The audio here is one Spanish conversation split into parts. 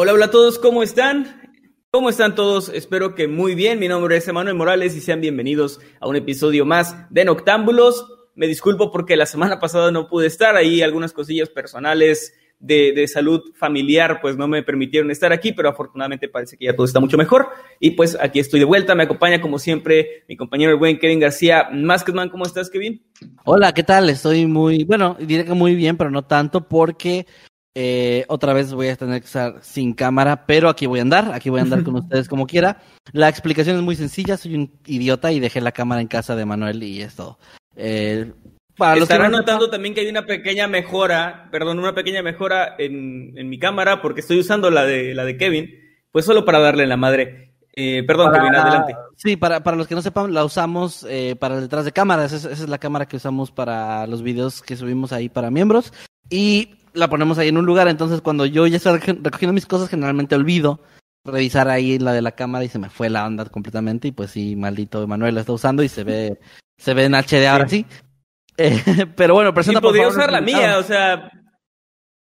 Hola, hola a todos, ¿cómo están? ¿Cómo están todos? Espero que muy bien. Mi nombre es Emanuel Morales y sean bienvenidos a un episodio más de Noctámbulos. Me disculpo porque la semana pasada no pude estar ahí, algunas cosillas personales de, salud familiar pues no me permitieron estar aquí, pero afortunadamente parece que ya todo está mucho mejor. Y pues aquí estoy de vuelta, me acompaña como siempre mi compañero el buen Kevin García. Masketman, ¿cómo estás Kevin? Hola, ¿qué tal? Estoy muy, bueno, diré que muy bien, pero no tanto porque eh, otra vez voy a tener que estar sin cámara, pero aquí voy a andar, aquí voy a andar con ustedes como quiera. La explicación es muy sencilla, soy un idiota y dejé la cámara en casa de Manuel y es todo. Eh, para Estarán que... notando también que hay una pequeña mejora, perdón, una pequeña mejora en, en, mi cámara porque estoy usando la de, la de Kevin, pues solo para darle la madre. Eh, perdón, para, Kevin, adelante. Sí, para, para los que no sepan, la usamos eh, para detrás de cámaras. Esa, esa es la cámara que usamos para los videos que subimos ahí para miembros. Y la ponemos ahí en un lugar, entonces cuando yo ya estoy recogiendo mis cosas, generalmente olvido revisar ahí la de la cámara y se me fue la onda completamente y pues sí, maldito Emanuel la está usando y se ve se ve en HD ahora sí. Eh, pero bueno, presenta y podría usar la mía, o sea,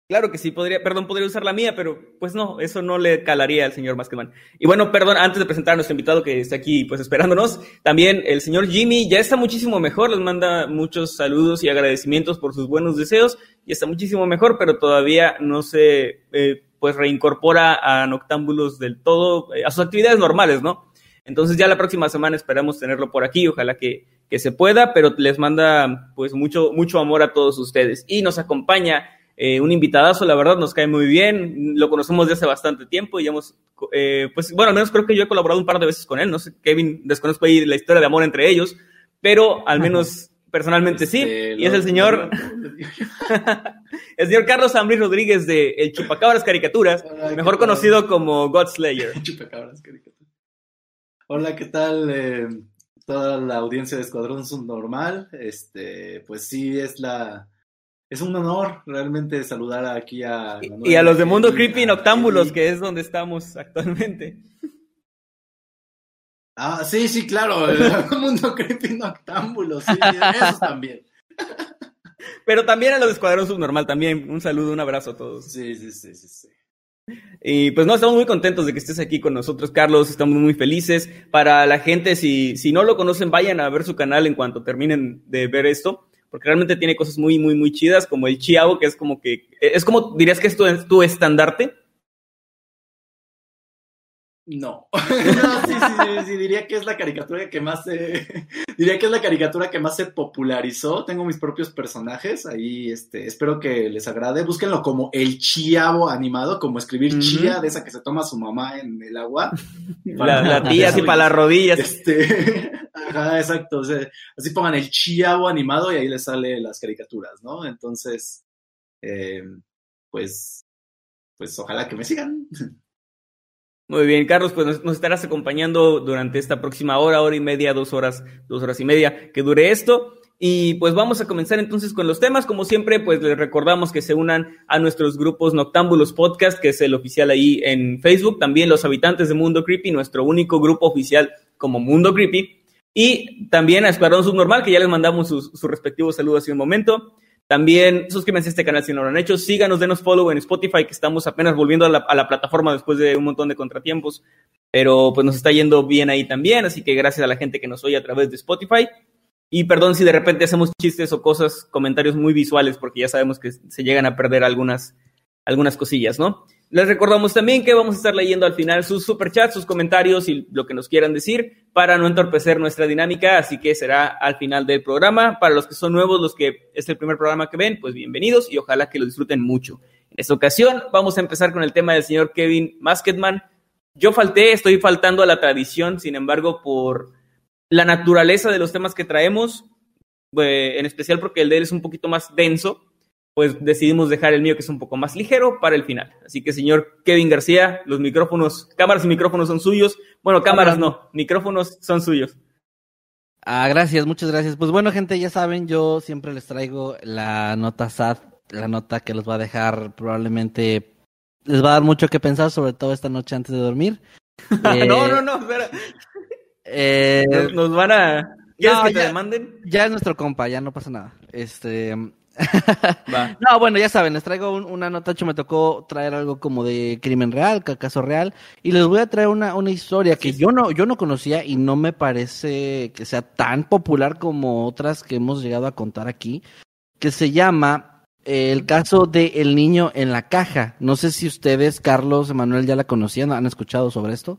claro que sí, podría, perdón, podría usar la mía, pero pues no, eso no le calaría al señor Maskeman. Y bueno, perdón, antes de presentar a nuestro invitado que está aquí pues esperándonos, también el señor Jimmy ya está muchísimo mejor, les manda muchos saludos y agradecimientos por sus buenos deseos y está muchísimo mejor, pero todavía no se eh, pues reincorpora a Noctámbulos del todo, eh, a sus actividades normales, ¿no? Entonces ya la próxima semana esperamos tenerlo por aquí, ojalá que, que se pueda, pero les manda pues mucho, mucho amor a todos ustedes. Y nos acompaña eh, un invitadazo, la verdad nos cae muy bien, lo conocemos desde hace bastante tiempo y hemos, eh, pues bueno, al menos creo que yo he colaborado un par de veces con él, no sé, Kevin, desconozco ahí la historia de amor entre ellos, pero al menos personalmente sí, este, y es el señor, el señor Carlos Ambrí Rodríguez de El Chupacabras Caricaturas, mejor conocido como God Slayer. Chupacabras Caricaturas. Hola, ¿qué tal? Eh, toda la audiencia de Escuadrón Subnormal, este, pues sí, es la es un honor realmente saludar aquí a... Manuel, y a los de Mundo Creepy Noctámbulos, que es donde estamos actualmente. Ah, sí, sí, claro, el Mundo Creepy Noctámbulos, sí, eso también. Pero también a los de Escuadrón Subnormal, también un saludo, un abrazo a todos. Sí, sí, sí, sí, sí. Y pues no, estamos muy contentos de que estés aquí con nosotros, Carlos. Estamos muy felices. Para la gente, si, si no lo conocen, vayan a ver su canal en cuanto terminen de ver esto porque realmente tiene cosas muy, muy, muy chidas, como el Chiavo, que es como que, es como, dirías que es tu, tu estandarte. No. no sí, sí, sí, diría que es la caricatura que más se, diría que es la caricatura que más se popularizó. Tengo mis propios personajes ahí, este, espero que les agrade. Búsquenlo como el chiavo animado, como escribir uh -huh. chía de esa que se toma su mamá en el agua. La, la tía así para las rodillas. Este, ajá, exacto. O sea, así pongan el chiavo animado y ahí les sale las caricaturas, ¿no? Entonces, eh, pues, pues ojalá que me sigan. Muy bien, Carlos, pues nos, estarás acompañando durante esta próxima hora, hora y media, dos horas, dos horas y media que dure esto. Y pues vamos a comenzar entonces con los temas. Como siempre, pues les recordamos que se unan a nuestros grupos Noctámbulos Podcast, que es el oficial ahí en Facebook. También los habitantes de Mundo Creepy, nuestro único grupo oficial como Mundo Creepy. Y también a Escuadrón Subnormal, que ya les mandamos sus, sus respectivos saludos hace un momento. También suscríbanse a este canal si no lo han hecho. Síganos, denos follow en Spotify, que estamos apenas volviendo a la, a la, plataforma después de un montón de contratiempos. Pero pues nos está yendo bien ahí también. Así que gracias a la gente que nos oye a través de Spotify. Y perdón si de repente hacemos chistes o cosas, comentarios muy visuales, porque ya sabemos que se llegan a perder algunas, algunas cosillas, ¿no? Les recordamos también que vamos a estar leyendo al final sus superchats, sus comentarios y lo que nos quieran decir para no entorpecer nuestra dinámica, así que será al final del programa. Para los que son nuevos, los que es el primer programa que ven, pues bienvenidos y ojalá que lo disfruten mucho. En esta ocasión vamos a empezar con el tema del señor Kevin Masketman. Yo falté, estoy faltando a la tradición, sin embargo, por la naturaleza de los temas que traemos, eh, en especial porque el de él es un poquito más denso, pues decidimos dejar el mío que es un poco más ligero para el final. Así que, señor Kevin García, los micrófonos, cámaras y micrófonos son suyos. Bueno, cámaras no, micrófonos son suyos. Ah, gracias, muchas gracias. Pues bueno, gente, ya saben, yo siempre les traigo la nota SAT, la nota que los va a dejar probablemente, les va a dar mucho que pensar, sobre todo esta noche antes de dormir. Eh, no, no, no, espera. Eh, nos, nos, van a... ¿Quieres no, que ya, te demanden? Ya es nuestro compa, ya no pasa nada. Este... Va. No, bueno, ya saben, les traigo un, una nota, me tocó traer algo como de crimen real, caso real, y les voy a traer una, una historia que sí, yo no, yo no conocía y no me parece que sea tan popular como otras que hemos llegado a contar aquí, que se llama eh, el caso de El niño en la caja. No sé si ustedes, Carlos, Emanuel, ya la conocían, han escuchado sobre esto.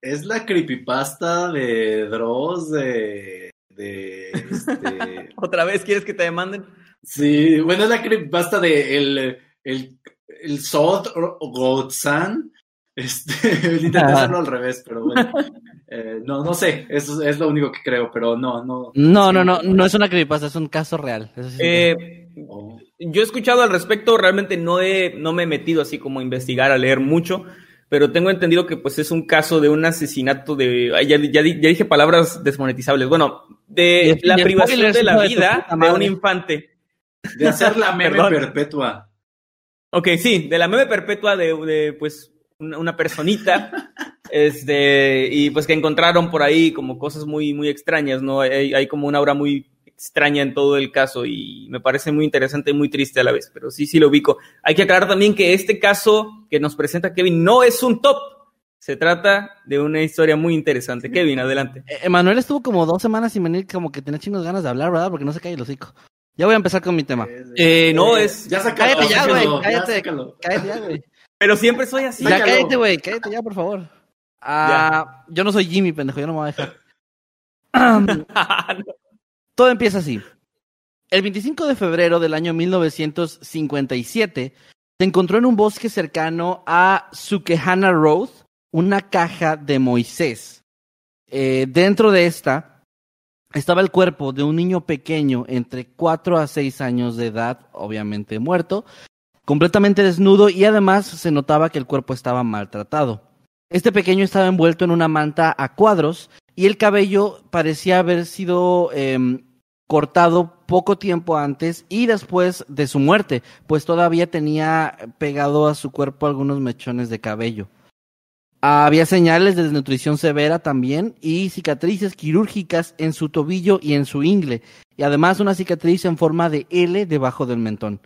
Es la creepypasta de Dross de de este... ¿Otra vez quieres que te demanden? Sí, bueno, es la creepypasta de el, el, el Sod Godsan. Este, intenté hacerlo al revés, pero bueno. Eh, no, no sé, eso es lo único que creo, pero no, no. No, no, no, no es una creepypasta, es un caso real. Eso sí eh, oh. Yo he escuchado al respecto, realmente no, he, no me he metido así como a investigar, a leer mucho pero tengo entendido que pues es un caso de un asesinato de, ya, ya, ya dije palabras desmonetizables, bueno, de, la privación de la vida de, de, un infante. De hacer la meme perpetua. Ok, sí, de la meme perpetua de, de pues una, una personita, este, y pues que encontraron por ahí como cosas muy, muy extrañas, ¿no? Hay, hay como una aura muy extraña en todo el caso y me parece muy interesante y muy triste a la vez, pero sí, sí lo ubico. Hay que aclarar también que este caso que nos presenta Kevin no es un top. Se trata de una historia muy interesante. Kevin, adelante. Emanuel estuvo como dos semanas sin venir, como que tenía chingos ganas de hablar, ¿verdad? Porque no se cae el hocico. Ya voy a empezar con mi tema. Eh, no, es... Ya sácalo, cállate ya, güey. Cállate, ya, cállate ya, güey. Pero siempre soy así. Ya cállate, güey. Cállate ya, por favor. Ah, yo no soy Jimmy, pendejo. Yo no me voy a dejar. Todo empieza así. El 25 de febrero del año 1957 se encontró en un bosque cercano a Sukehana Road una caja de Moisés. Eh, dentro de esta estaba el cuerpo de un niño pequeño entre 4 a 6 años de edad, obviamente muerto, completamente desnudo y además se notaba que el cuerpo estaba maltratado. Este pequeño estaba envuelto en una manta a cuadros y el cabello parecía haber sido eh, cortado poco tiempo antes y después de su muerte, pues todavía tenía pegado a su cuerpo algunos mechones de cabello. Había señales de desnutrición severa también y cicatrices quirúrgicas en su tobillo y en su ingle, y además una cicatriz en forma de L debajo del mentón.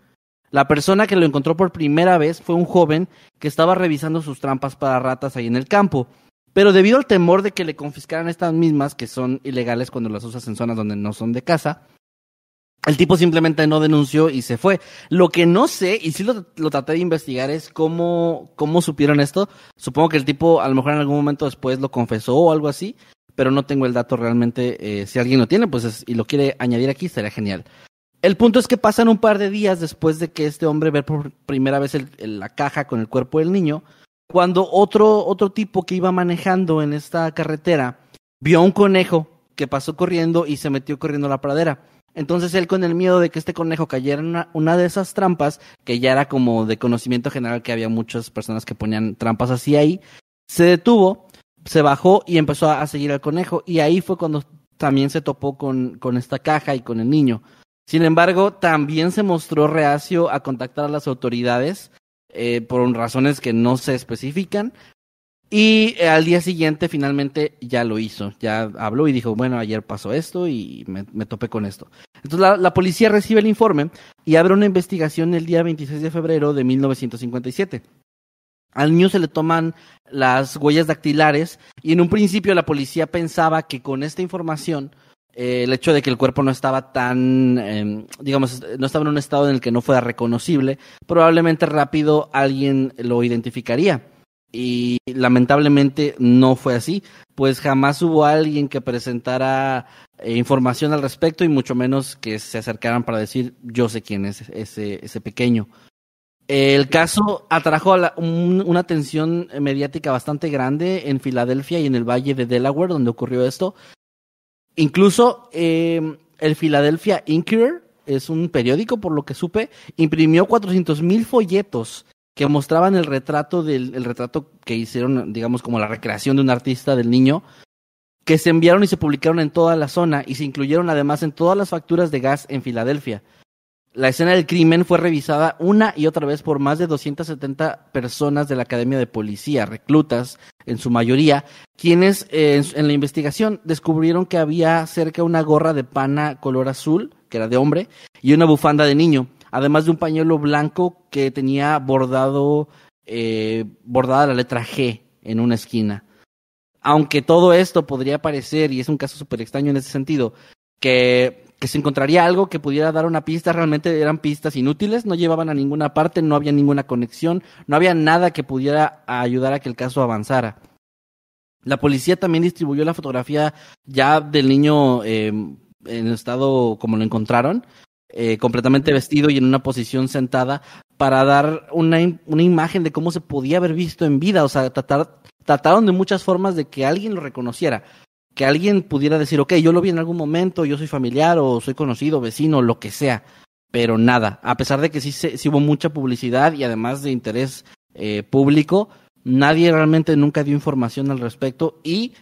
La persona que lo encontró por primera vez fue un joven que estaba revisando sus trampas para ratas ahí en el campo, pero debido al temor de que le confiscaran estas mismas, que son ilegales cuando las usas en zonas donde no son de casa, el tipo simplemente no denunció y se fue. Lo que no sé, y sí lo, traté de investigar, es cómo, cómo supieron esto. Supongo que el tipo a lo mejor en algún momento después lo confesó o algo así, pero no tengo el dato realmente. Eh, si alguien lo tiene, pues es, y lo quiere añadir aquí, estaría genial. El punto es que pasan un par de días después de que este hombre ve por primera vez la caja con el cuerpo del niño, cuando otro, otro tipo que iba manejando en esta carretera vio a un conejo que pasó corriendo y se metió corriendo a la pradera. Entonces él con el miedo de que este conejo cayera en una, de esas trampas, que ya era como de conocimiento general que había muchas personas que ponían trampas así ahí, se detuvo, se bajó y empezó a, a seguir al conejo. Y ahí fue cuando también se topó con, con esta caja y con el niño. Sin embargo, también se mostró reacio a contactar a las autoridades eh, por razones que no se especifican. Y eh, al día siguiente finalmente ya lo hizo, ya habló y dijo, bueno, ayer pasó esto y me, topé con esto. Entonces la, la, policía recibe el informe y abre una investigación el día 26 de febrero de 1957. Al niño se le toman las huellas dactilares y en un principio la policía pensaba que con esta información Eh, el hecho de que el cuerpo no estaba tan, em, digamos, no estaba en un estado en el que no fuera reconocible, probablemente rápido alguien lo identificaría. Y lamentablemente no fue así, pues jamás hubo alguien que presentara eh, información al respecto y mucho menos que se acercaran para decir yo sé quién es ese, ese pequeño. El caso atrajo una atención mediática bastante grande en Filadelfia y en el Valle de Delaware, donde ocurrió esto. Incluso em, el Philadelphia Inquirer, es un periódico, por lo que supe, imprimió 400 mil folletos que mostraban el retrato del el retrato que hicieron, digamos, como la recreación de un artista del niño, que se enviaron y se publicaron en toda la zona y se incluyeron además en todas las facturas de gas en Filadelfia. La escena del crimen fue revisada una y otra vez por más de 270 personas de la Academia de Policía, reclutas en su mayoría, quienes eh, en la investigación descubrieron que había cerca una gorra de pana color azul, que era de hombre, y una bufanda de niño, además de un pañuelo blanco que tenía bordado, eh, bordada la letra G en una esquina. Aunque todo esto podría parecer, y es un caso súper extraño en ese sentido, que que se encontraría algo que pudiera dar una pista, realmente eran pistas inútiles, no llevaban a ninguna parte, no había ninguna conexión, no había nada que pudiera ayudar a que el caso avanzara. La policía también distribuyó la fotografía ya del niño eh, en estado como lo encontraron, eh, completamente vestido y en una posición sentada, para dar una, una imagen de cómo se podía haber visto en vida, o sea, tratar, trataron de muchas formas de que alguien lo reconociera que alguien pudiera decir, ok, yo lo vi en algún momento, yo soy familiar o soy conocido, vecino, lo que sea, pero nada, a pesar de que sí, hubo mucha publicidad y además de interés eh, público, nadie realmente nunca dio información al respecto y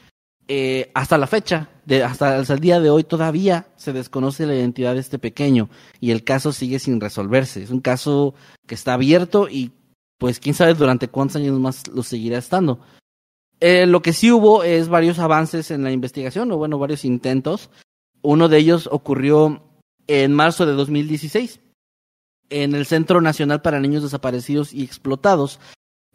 eh, hasta la fecha, de, hasta el día de hoy todavía se desconoce la identidad de este pequeño y el caso sigue sin resolverse. Es un caso que está abierto y pues quién sabe durante cuántos años más lo seguirá estando. Eh, lo que sí hubo es varios avances en la investigación, o bueno, varios intentos. Uno de ellos ocurrió en marzo de 2016 en el Centro Nacional para Niños Desaparecidos y Explotados,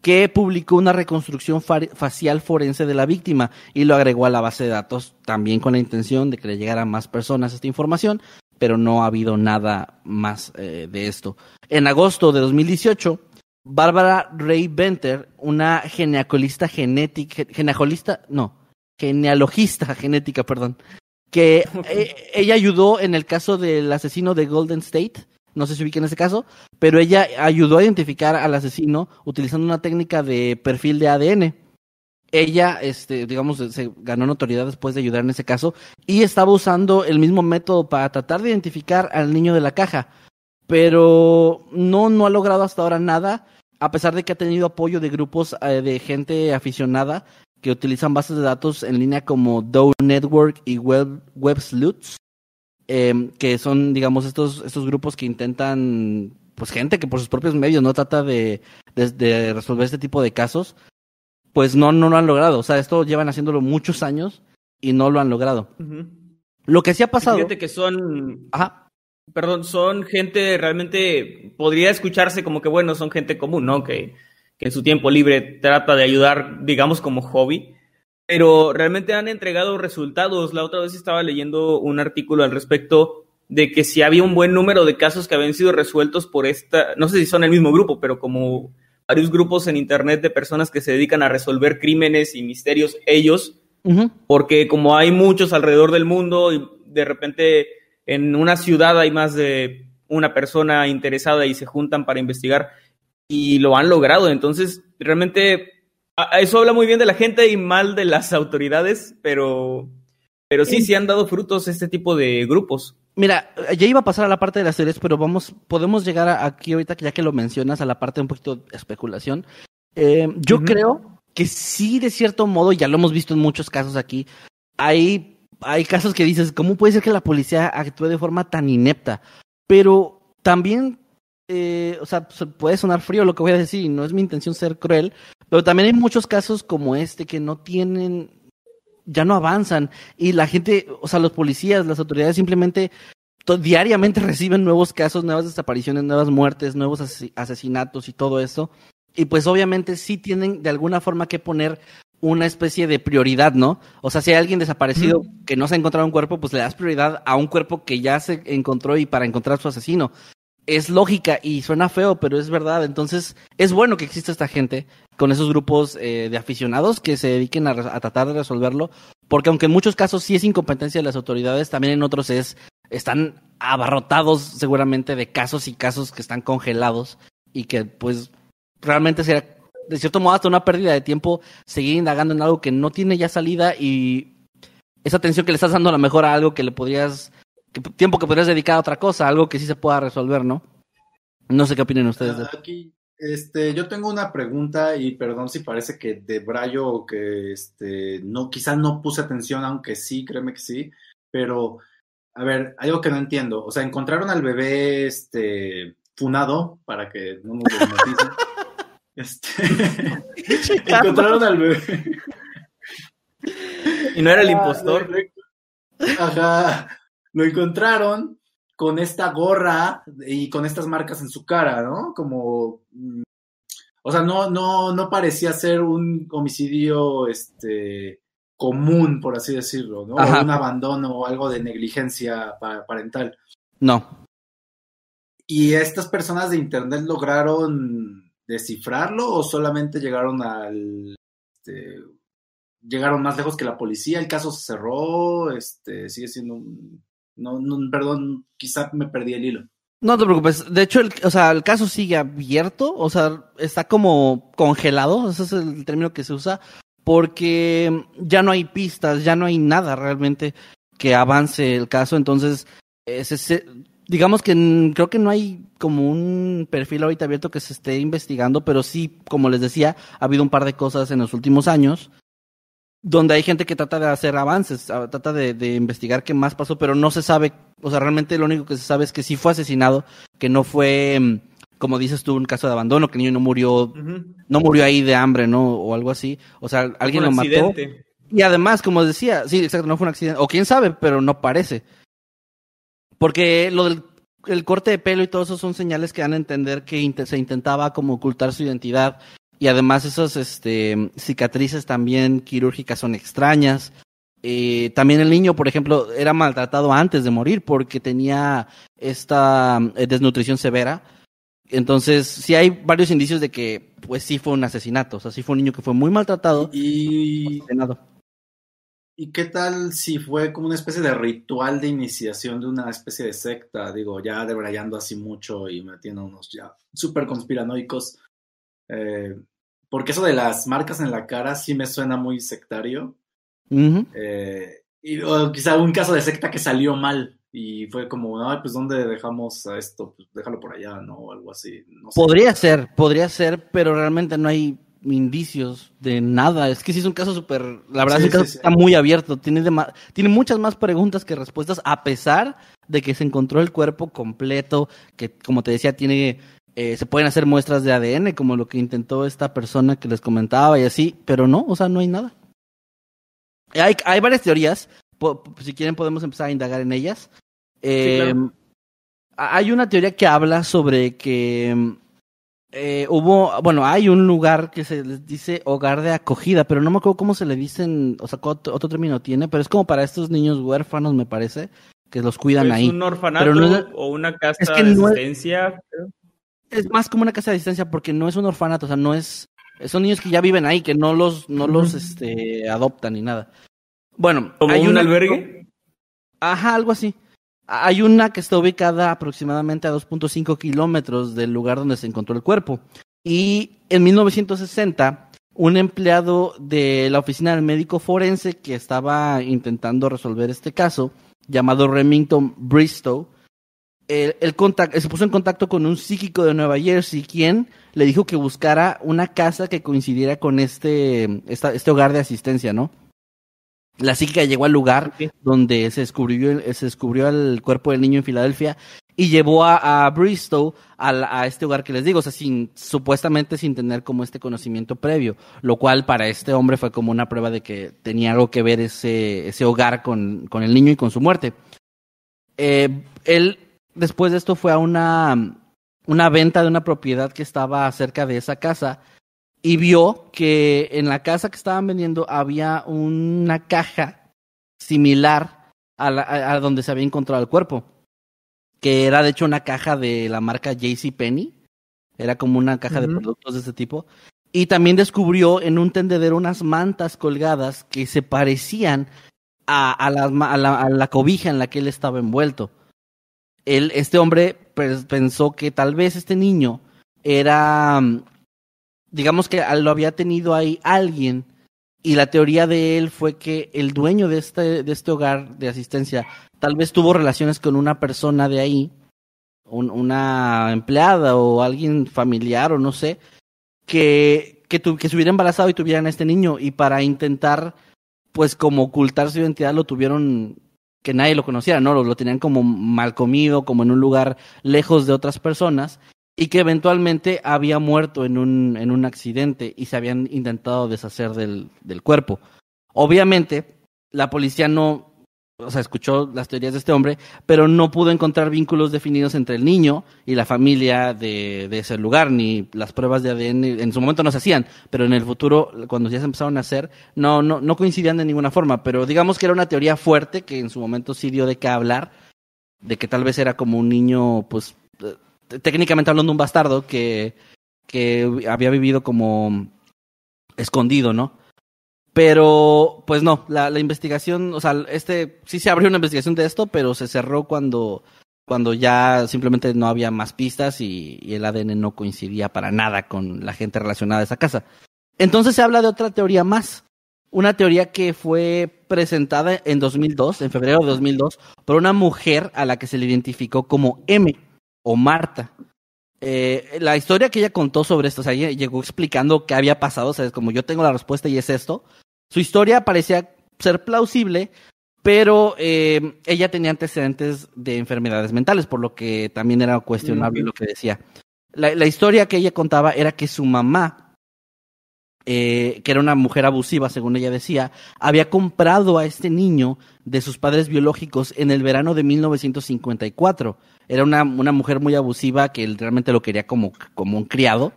que publicó una reconstrucción facial forense de la víctima y lo agregó a la base de datos también con la intención de que le llegara a más personas esta información, pero no ha habido nada más eh, de esto. En agosto de 2018, Bárbara Ray Benter, una genealogista genética, genealogista, no, genealogista genética, perdón, que eh, ella ayudó en el caso del asesino de Golden State, no sé si ubica en ese caso, pero ella ayudó a identificar al asesino utilizando una técnica de perfil de ADN. Ella, este, digamos, se ganó notoriedad después de ayudar en ese caso y estaba usando el mismo método para tratar de identificar al niño de la caja, pero no, no ha logrado hasta ahora nada a pesar de que ha tenido apoyo de grupos eh, de gente aficionada que utilizan bases de datos en línea como Dow Network y Web, WebSleuths, em, que son, digamos, estos, estos grupos que intentan, pues gente que por sus propios medios no trata de, de, resolver este tipo de casos, pues no, no lo han logrado. O sea, esto llevan haciéndolo muchos años y no lo han logrado. Lo que sí ha pasado... Fíjate que son... Ajá perdón, son gente realmente, podría escucharse como que, bueno, son gente común, ¿no? Que, que en su tiempo libre trata de ayudar, digamos, como hobby, pero realmente han entregado resultados. La otra vez estaba leyendo un artículo al respecto de que si había un buen número de casos que habían sido resueltos por esta, no sé si son el mismo grupo, pero como varios grupos en Internet de personas que se dedican a resolver crímenes y misterios ellos, porque como hay muchos alrededor del mundo y de repente en una ciudad hay más de una persona interesada y se juntan para investigar y lo han logrado. Entonces, realmente, eso habla muy bien de la gente y mal de las autoridades, pero, pero sí, sí han dado frutos este tipo de grupos. Mira, ya iba a pasar a la parte de las series, pero vamos, podemos llegar aquí ahorita, ya que lo mencionas, a la parte de un poquito de especulación. Eh, yo creo que sí, de cierto modo, ya lo hemos visto en muchos casos aquí, hay hay casos que dices, ¿cómo puede ser que la policía actúe de forma tan inepta? Pero también, eh, o sea, puede sonar frío lo que voy a decir, no es mi intención ser cruel, pero también hay muchos casos como este que no tienen, ya no avanzan, y la gente, o sea, los policías, las autoridades simplemente diariamente reciben nuevos casos, nuevas desapariciones, nuevas muertes, nuevos asesinatos y todo eso. Y pues obviamente sí tienen de alguna forma que poner una especie de prioridad, ¿no? O sea, si hay alguien desaparecido que no se ha encontrado un cuerpo, pues le das prioridad a un cuerpo que ya se encontró y para encontrar a su asesino. Es lógica y suena feo, pero es verdad. Entonces, es bueno que exista esta gente con esos grupos eh, de aficionados que se dediquen a, a, tratar de resolverlo, porque aunque en muchos casos sí es incompetencia de las autoridades, también en otros es están abarrotados seguramente de casos y casos que están congelados y que pues realmente será de cierto modo hasta una pérdida de tiempo seguir indagando en algo que no tiene ya salida y esa atención que le estás dando a lo mejor a algo que le podrías, que, tiempo que podrías dedicar a otra cosa, algo que sí se pueda resolver, ¿no? No sé qué opinan ustedes. De Aquí, este, yo tengo una pregunta y perdón si parece que de Brayo que este, no, quizás no puse atención, aunque sí, créeme que sí, pero a ver, algo que no entiendo, o sea, encontraron al bebé, este, funado, para que no nos desmoticen. Este, encontraron al bebé. Y no era el impostor. Ajá. Lo encontraron con esta gorra y con estas marcas en su cara, ¿no? Como. Mm, o sea, no, no, no parecía ser un homicidio este, común, por así decirlo, ¿no? O un abandono o algo de negligencia parental. No. ¿Y estas personas de internet lograron descifrarlo o solamente llegaron al este, llegaron más lejos que la policía, el caso se cerró, este sigue siendo un no, no perdón, quizá me perdí el hilo. No te preocupes, de hecho el, o sea, el caso sigue abierto, o sea, está como congelado, ese es el término que se usa, porque ya no hay pistas, ya no hay nada realmente que avance el caso, entonces ese, digamos que creo que no hay como un perfil ahorita abierto que se esté investigando, pero sí, como les decía, ha habido un par de cosas en los últimos años donde hay gente que trata de hacer avances, trata de, investigar qué más pasó, pero no se sabe, o sea, realmente lo único que se sabe es que sí fue asesinado, que no fue, mm, como dices tú, un caso de abandono, que el niño no murió, no murió ahí de hambre, ¿no? O algo así, o sea, alguien lo mató. Y además, como decía, sí, exacto, no fue un accidente, o quién sabe, pero no parece. Porque lo del el corte de pelo y todo eso son señales que dan a entender que se intentaba como ocultar su identidad y además esas este, cicatrices también quirúrgicas son extrañas. Eh, también el niño, por ejemplo, era maltratado antes de morir porque tenía esta eh, desnutrición severa. Entonces, sí hay varios indicios de que, pues sí fue un asesinato. O sea, sí fue un niño que fue muy maltratado y ¿Y qué tal si fue como una especie de ritual de iniciación de una especie de secta? Digo, ya debrayando así mucho y metiendo unos ya súper conspiranoicos. Eh, porque eso de las marcas en la cara sí me suena muy sectario. eh, y o quizá un caso de secta que salió mal y fue como, ay, pues ¿dónde dejamos a esto? Pues déjalo por allá, ¿no? O algo así. No sé. Podría ser, podría ser, pero realmente no hay indicios de nada. Es que sí es un caso súper, la verdad es que está muy abierto. Tiene, tiene muchas más preguntas que respuestas, a pesar de que se encontró el cuerpo completo, que como te decía, tiene, eh, se pueden hacer muestras de ADN, como lo que intentó esta persona que les comentaba y así, pero no, o sea, no hay nada. Hay, hay varias teorías, si quieren podemos empezar a indagar en ellas. Em, hay una teoría que habla sobre que eh, hubo, bueno, hay un lugar que se les dice hogar de acogida, pero no me acuerdo cómo se le dicen, o sea, otro, otro término tiene, pero es como para estos niños huérfanos, me parece, que los cuidan ahí. ¿Es un orfanato o una casa de asistencia? Es, más como una casa de asistencia porque no es un orfanato, o sea, no es, son niños que ya viven ahí, que no los, no los, este, adoptan ni nada. Bueno, hay un albergue? Ajá, algo así. Hay una que está ubicada aproximadamente a 2.5 kilómetros del lugar donde se encontró el cuerpo. Y en 1960, un empleado de la oficina del médico forense que estaba intentando resolver este caso, llamado Remington Bristow, el, se puso en contacto con un psíquico de Nueva Jersey, quien le dijo que buscara una casa que coincidiera con este, este hogar de asistencia, ¿no? La psíquica llegó al lugar donde se descubrió, se descubrió el cuerpo del niño en Filadelfia y llevó a, Bristow a, este hogar que les digo, o sea, sin, supuestamente sin tener como este conocimiento previo, lo cual para este hombre fue como una prueba de que tenía algo que ver ese, ese hogar con, con el niño y con su muerte. Eh, él, después de esto, fue a una, una venta de una propiedad que estaba cerca de esa casa y vio que en la casa que estaban vendiendo había una caja similar a, la, a donde se había encontrado el cuerpo, que era de hecho una caja de la marca JCPenney, era como una caja de productos de este tipo, y también descubrió en un tendedero unas mantas colgadas que se parecían a, la, la cobija en la que él estaba envuelto. Él, este hombre pues, pensó que tal vez este niño era, digamos que lo había tenido ahí alguien, y la teoría de él fue que el dueño de este, de este hogar de asistencia tal vez tuvo relaciones con una persona de ahí, un- una empleada o alguien familiar o no sé, que, que, tu- que se hubiera embarazado y tuvieran a este niño y para intentar pues como ocultar su identidad lo tuvieron que nadie lo conociera, ¿no? Lo tenían como mal comido, como en un lugar lejos de otras personas y que eventualmente había muerto en un, en un accidente y se habían intentado deshacer del, del cuerpo. Obviamente, la policía no, o sea, escuchó las teorías de este hombre, pero no pudo encontrar vínculos definidos entre el niño y la familia de, de ese lugar, ni las pruebas de ADN en su momento no se hacían, pero en el futuro, cuando ya se empezaron a hacer, no, no, no coincidían de ninguna forma, pero digamos que era una teoría fuerte que en su momento sí dio de qué hablar, de que tal vez era como un niño, pues, técnicamente hablando, un bastardo que, que había vivido como escondido, ¿no? Pero, pues no, la, investigación, o sea, este, sí se abrió una investigación de esto, pero se cerró cuando, cuando ya simplemente no había más pistas y, y el ADN no coincidía para nada con la gente relacionada a esa casa. Entonces se habla de otra teoría más. Una teoría que fue presentada en 2002, en febrero de 2002, por una mujer a la que se le identificó como M o Marta. Eh, la historia que ella contó sobre esto, o sea, ella llegó explicando qué había pasado, o sea, es como yo tengo la respuesta y es esto. Su historia parecía ser plausible, pero eh, ella tenía antecedentes de enfermedades mentales, por lo que también era cuestionable lo que decía. La, la historia que ella contaba era que su mamá, eh, que era una mujer abusiva, según ella decía, había comprado a este niño de sus padres biológicos en el verano de 1954. Era una, una mujer muy abusiva que él realmente lo quería como, como un criado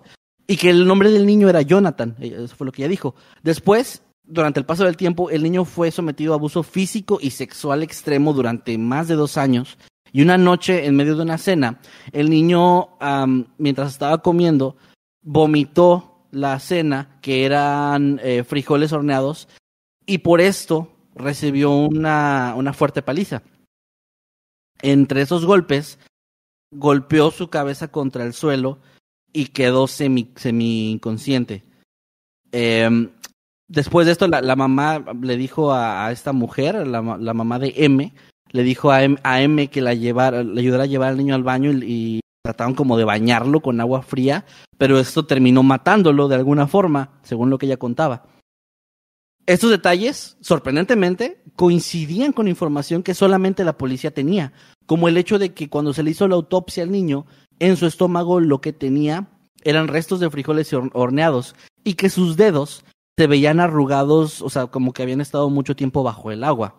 y que el nombre del niño era Jonathan. Eh, Eso fue lo que ella dijo. Después, durante el paso del tiempo, el niño fue sometido a abuso físico y sexual extremo durante más de dos años. Y una noche, en medio de una cena, el niño, mientras estaba comiendo, vomitó la cena, que eran eh, frijoles horneados, y por esto recibió una, una fuerte paliza. Entre esos golpes, golpeó su cabeza contra el suelo y quedó semi, semi inconsciente. Eh, después de esto, la, la, mamá le dijo a, esta mujer, la, la, mamá de M, le dijo a M, que la llevara, le ayudara a llevar al niño al baño y, trataron como de bañarlo con agua fría, pero esto terminó matándolo de alguna forma, según lo que ella contaba. Estos detalles, sorprendentetemente, coincidían con información que solamente la policía tenía, como el hecho de que cuando se le hizo la autopsia al niño, en su estómago lo que tenía eran restos de frijoles horneados y que sus dedos se veían arrugados, o sea, como que habían estado mucho tiempo bajo el agua.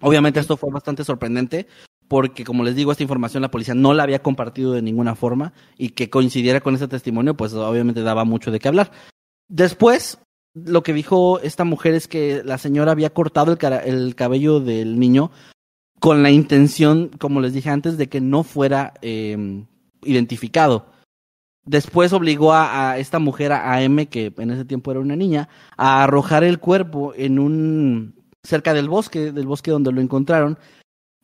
Obviamente esto fue bastante sorprendente porque, como les digo, esta información la policía no la había compartido de ninguna forma y que coincidiera con ese testimonio, pues obviamente daba mucho de qué hablar. Después, lo que dijo esta mujer es que la señora había cortado el, cabello del niño con la intención, como les dije antes, de que no fuera eh, identificado. Después obligó a, a, esta mujer, a M, que en ese tiempo era una niña, a arrojar el cuerpo en un cerca del bosque, del bosque donde lo encontraron.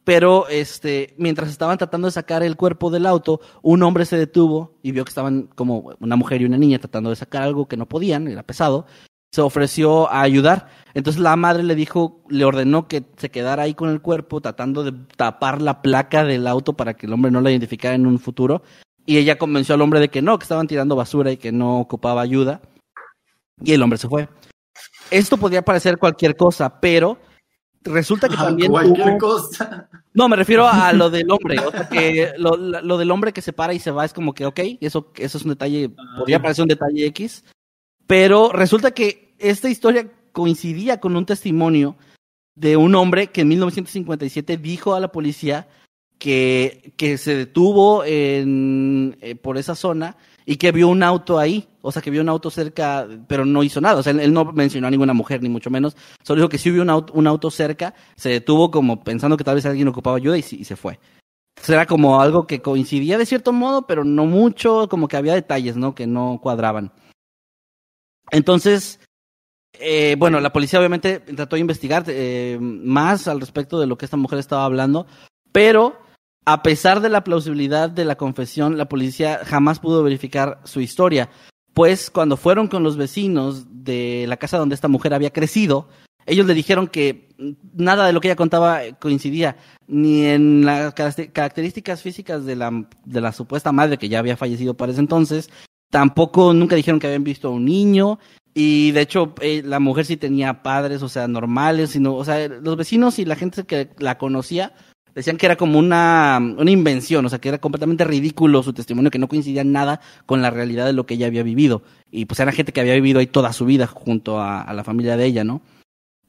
Pero este, mientras estaban tratando de sacar el cuerpo del auto, un hombre se detuvo y vio que estaban como una mujer y una niña tratando de sacar algo que no podían, era pesado. Se ofreció a ayudar. Entonces la madre le dijo, le ordenó que se quedara ahí con el cuerpo, tratando de tapar la placa del auto para que el hombre no la identificara en un futuro. Y ella convenció al hombre de que no, que estaban tirando basura y que no ocupaba ayuda. Y el hombre se fue. Esto podría parecer cualquier cosa, pero resulta que ah, también. Cualquier hubo... cosa. No, me refiero a lo del hombre. O sea, que lo, lo, del hombre que se para y se va es como que, ok, eso, eso es un detalle, podría parecer un detalle X. Pero resulta que esta historia coincidía con un testimonio de un hombre que en 1957 dijo a la policía que, que se detuvo en, eh, por esa zona y que vio un auto ahí, o sea, que vio un auto cerca, pero no hizo nada, o sea, él, no mencionó a ninguna mujer, ni mucho menos, solo dijo que sí vio un auto, un auto cerca, se detuvo como pensando que tal vez alguien ocupaba ayuda y, se fue. Será como algo que coincidía de cierto modo, pero no mucho, como que había detalles, ¿no? Que no cuadraban. Entonces, eh, bueno, la policía obviamente trató de investigar eh, más al respecto de lo que esta mujer estaba hablando, pero a pesar de la plausibilidad de la confesión, la policía jamás pudo verificar su historia, pues cuando fueron con los vecinos de la casa donde esta mujer había crecido, ellos le dijeron que nada de lo que ella contaba coincidía ni en las características físicas de la, supuesta madre que ya había fallecido para ese entonces, tampoco nunca dijeron que habían visto a un niño, y de hecho, eh, la mujer sí tenía padres, o sea, normales, sino, o sea, los vecinos y la gente que la conocía decían que era como una, una invención, o sea, que era completamente ridículo su testimonio, que no coincidía nada con la realidad de lo que ella había vivido. Y pues era gente que había vivido ahí toda su vida junto a, la familia de ella, ¿no?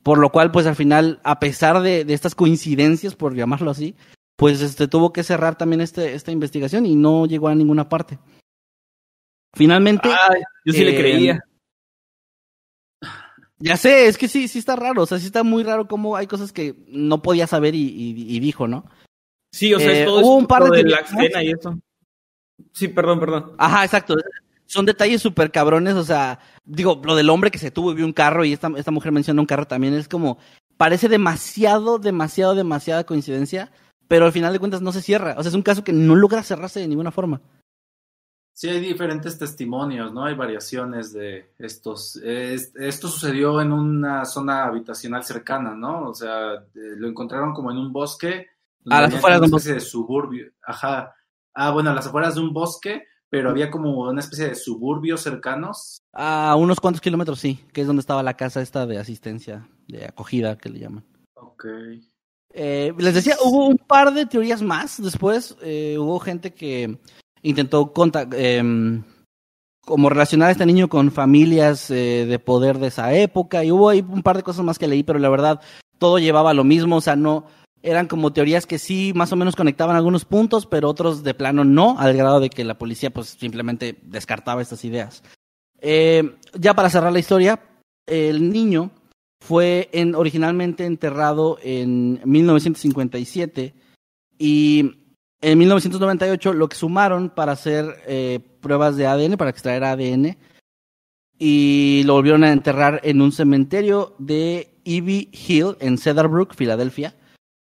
Por lo cual, pues al final, a pesar de, de estas coincidencias, por llamarlo así, pues este, tuvo que cerrar también este, esta investigación y no llegó a ninguna parte. Finalmente. yo sí le eh, creía. Ya sé, es que sí, sí está raro, o sea, sí está muy raro cómo hay cosas que no podía saber y, dijo, ¿no? Sí, o sea, es eh, todo hubo un par de, la escena y eso. Sí, perdón, perdón. Ajá, exacto. Son detalles súper cabrones, o sea, digo, lo del hombre que se tuvo y vio un carro y esta, esta mujer menciona un carro también, es como, parece demasiado, demasiado, demasiada coincidencia, pero al final de cuentas no se cierra. O sea, es un caso que no logra cerrarse de ninguna forma. Sí, hay diferentes testimonios, ¿no? Hay variaciones de estos. esto sucedió en una zona habitacional cercana, ¿no? O sea, eh, lo encontraron como en un bosque. A las afueras de un bosque. de suburbio. Ajá. Ah, bueno, a las afueras de un bosque, pero había como una especie de suburbios cercanos. A unos cuantos kilómetros, sí, que es donde estaba la casa esta de asistencia, de acogida, que le llaman. Ok. Eh, les decía, hubo un par de teorías más después. Eh, hubo gente que intentó eh, como relacionar a este niño con familias eh, de poder de esa época y hubo ahí un par de cosas más que leí, pero la verdad todo llevaba a lo mismo, o sea, no eran como teorías que sí más o menos conectaban algunos puntos, pero otros de plano no, al grado de que la policía pues simplemente descartaba estas ideas. Eh, ya para cerrar la historia, el niño fue en, originalmente enterrado en 1957 y en 1998 lo que sumaron para hacer eh, pruebas de ADN, para extraer ADN, y lo volvieron a enterrar en un cementerio de Ivy Hill, en Cedarbrook, Filadelfia,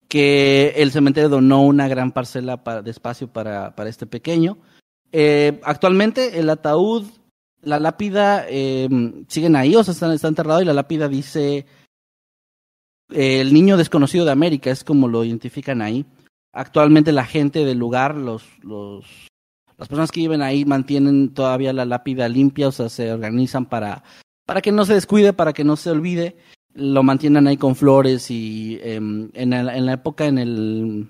que el cementerio donó una gran parcela de espacio para, para este pequeño. Eh, actualmente el ataúd, la lápida, eh, siguen ahí, o sea, está, está enterrado y la lápida dice el niño desconocido de América, es como lo identifican ahí. Actualmente la gente del lugar, los, los, las personas que viven ahí mantienen todavía la lápida limpia, o sea, se organizan para, para que no se descuide, para que no se olvide. Lo mantienen ahí con flores y em, en, en, la época en el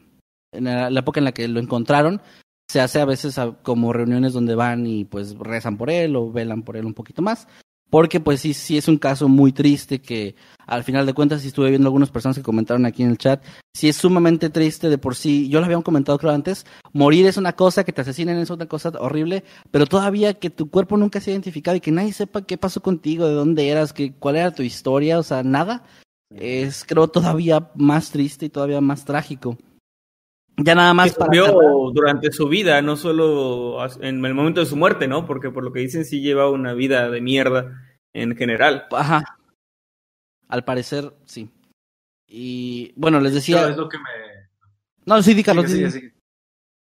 en la, época en la que lo encontraron se hace a veces como reuniones donde van y pues rezan por él o velan por él un poquito más porque pues sí, sí es un caso muy triste que al final de cuentas, si estuve viendo algunas personas que comentaron aquí en el chat, sí es sumamente triste de por sí, yo lo había comentado creo antes, morir es una cosa, que te asesinen es otra cosa horrible, pero todavía que tu cuerpo nunca se ha identificado y que nadie sepa qué pasó contigo, de dónde eras, que, cuál era tu historia, o sea, nada, es creo todavía más triste y todavía más trágico. Ya nada más para. durante su vida, no solo en el momento de su muerte, ¿no? Porque por lo que dicen, sí lleva una vida de mierda en general. Ajá. Al parecer, sí. Y bueno, les decía. No, es lo que me. No, sí, dígalo.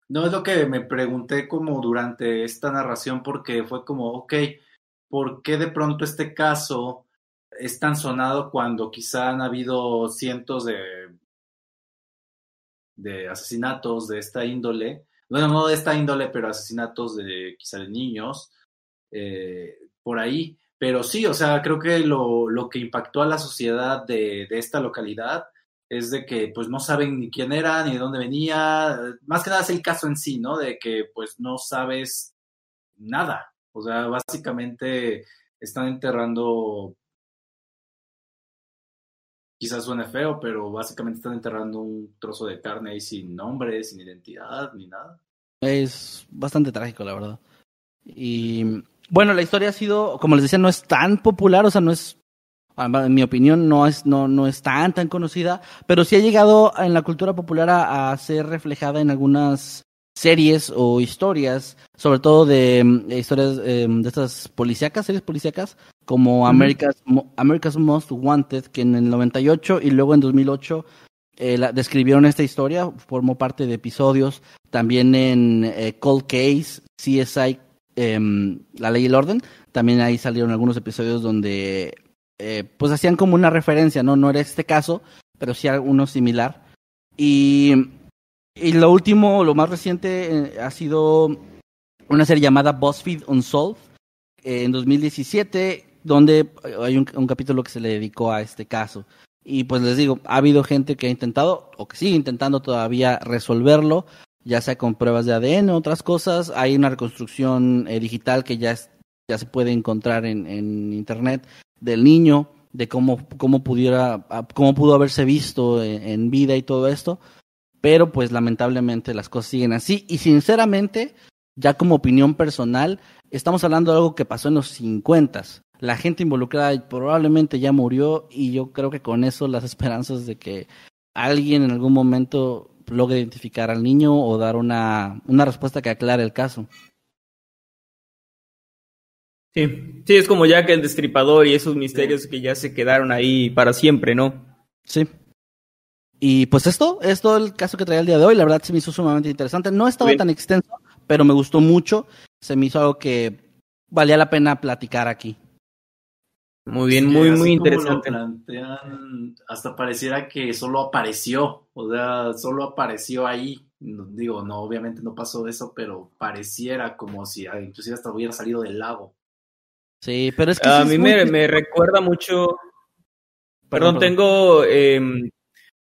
No, es lo que me pregunté como durante esta narración, porque fue como, ok, ¿por qué de pronto este caso es tan sonado cuando quizá han habido cientos de de asesinatos de esta índole, bueno, no de esta índole, pero asesinatos de quizá de niños, eh, por ahí. Pero sí, o sea, creo que lo, lo que impactó a la sociedad de, de, esta localidad es de que pues no saben ni quién era, ni de dónde venía. Más que nada es el caso en sí, ¿no? De que pues no sabes nada. O sea, básicamente están enterrando quizás suene feo, pero básicamente están enterrando un trozo de carne ahí sin nombre, sin identidad, ni nada. Es bastante trágico, la verdad. Y bueno, la historia ha sido, como les decía, no es tan popular, o sea, no es, en mi opinión, no es, no, no es tan, tan conocida, pero sí ha llegado en la cultura popular a, a ser reflejada en algunas series o historias, sobre todo de mm, historias eh, de estas policíacas, series policíacas, como America's, Mo- America's Most Wanted, que en el 98 y luego en 2008 eh, la- describieron esta historia, formó parte de episodios, también en eh, Cold Case, CSI, em, La Ley y el Orden, también ahí salieron algunos episodios donde eh, pues hacían como una referencia, ¿no? No era este caso, pero sí uno similar. Y y lo último, lo más reciente, eh, ha sido una serie llamada BuzzFeed Unsolved eh, en 2017, donde hay un, capítulo que se le dedicó a este caso. Y pues les digo, ha habido gente que ha intentado, o que sigue intentando todavía resolverlo, ya sea con pruebas de ADN, otras cosas. Hay una reconstrucción eh, digital que ya, es- ya se puede encontrar en, internet del niño, de cómo, cómo pudiera, ah, cómo pudo haberse visto en vida y todo esto pero pues lamentablemente las cosas siguen así y sinceramente, ya como opinión personal, estamos hablando de algo que pasó en los 50. La gente involucrada probablemente ya murió y yo creo que con eso las esperanzas de que alguien en algún momento logre identificar al niño o dar una, una respuesta que aclare el caso. Sí, sí, es como ya que el destripador y esos misterios que ya se quedaron ahí para siempre, ¿no? Sí. Y pues esto es todo el caso que traía el día de hoy. La verdad se me hizo sumamente interesante. No estaba Bien. tan extenso, pero me gustó mucho. Se me hizo algo que valía la pena platicar aquí. Muy bien, muy, muy interesante. plantean, hasta pareciera que solo apareció, o sea, solo apareció ahí. No, digo, no, obviamente no pasó eso, pero pareciera como si ah, inclusive hasta hubiera salido del lago. Sí, pero es que A mí me, recuerda mucho, Perdón, perdón, tengo, em,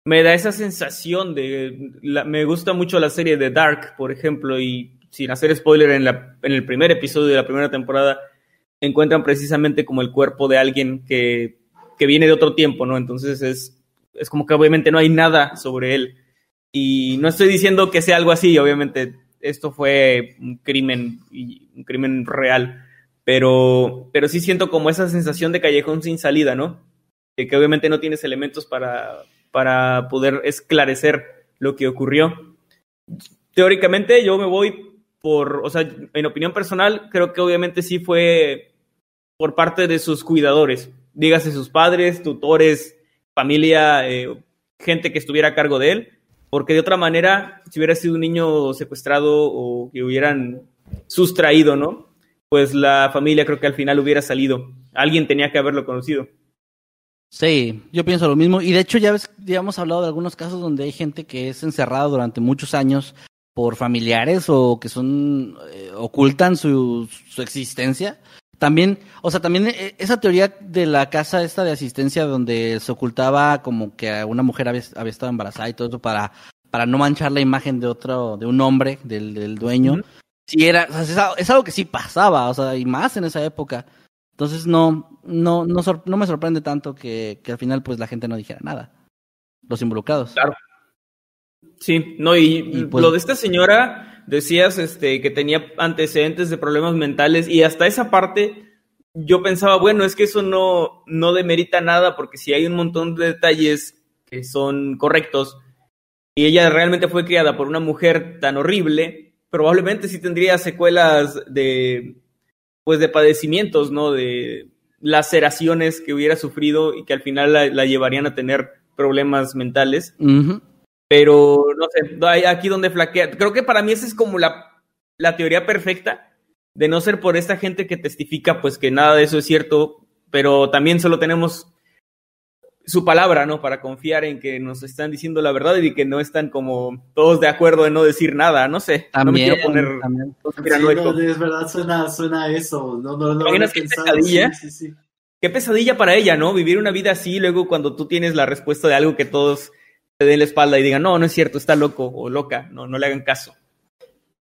me da esa sensación de, la- me gusta mucho la serie de Dark, por ejemplo, y sin hacer spoiler, en, la, el primer episodio de la primera temporada encuentran precisamente como el cuerpo de alguien que, que viene de otro tiempo, ¿no? Entonces es, es como que obviamente no hay nada sobre él. Y no estoy diciendo que sea algo así, obviamente esto fue un crimen, un crimen real, pero, pero sí siento como esa sensación de callejón sin salida, ¿no? De que obviamente no tienes elementos para, para poder esclarecer lo que ocurrió. Teóricamente yo me voy por, o sea, en opinión personal, creo que obviamente sí fue por parte de sus cuidadores, dígase sus padres, tutores, familia, eh, gente que estuviera a cargo de él, porque de otra manera, si hubiera sido un niño secuestrado o que hubieran sustraído, ¿no? Pues la familia creo que al final hubiera salido. Alguien tenía que haberlo conocido. Sí, yo pienso lo mismo. Y de hecho ya, ves, ya hemos hablado de algunos casos donde hay gente que es encerrada durante muchos años por familiares o que son eh, ocultan su, su existencia. También, o sea, también eh, esa teoría de la casa esta de asistencia donde se ocultaba como que una mujer había, había estado embarazada y todo eso para, para no manchar la imagen de otro, de un hombre, del, del dueño. Sí, era, o sea, es algo que sí pasaba, o sea, y más en esa época. Entonces no, no, no, sor- no me sorprende tanto que, que al final pues la gente no dijera nada. Los involucrados. Claro. Sí, no, y, Y, pues- lo de esta señora, decías este, que tenía antecedentes de problemas mentales y hasta esa parte yo pensaba, bueno, es que eso no, no demerita nada porque si hay un montón de detalles que son correctos y ella realmente fue criada por una mujer tan horrible, probablemente sí tendría secuelas de, pues de padecimientos, ¿no? De laceraciones que hubiera sufrido y que al final la, la llevarían a tener problemas mentales. Pero no sé, aquí donde flaquea. Creo que para mí esa es como la, la teoría perfecta, de no ser por esta gente que testifica, pues que nada de eso es cierto, pero también solo tenemos su palabra, ¿no? Para confiar en que nos están diciendo la verdad y que no están como todos de acuerdo en no decir nada, no sé. no me También, quiero poner también. Sí, conspiranoico. no, es verdad, suena, suena eso. No, no, no ¿Te lo había imaginas qué pesadilla? Sí, sí, sí. Qué pesadilla para ella, ¿no? Vivir una vida así, luego cuando tú tienes la respuesta de algo que todos te den la espalda y digan, no, no es cierto, está loco o loca, no, no le hagan caso.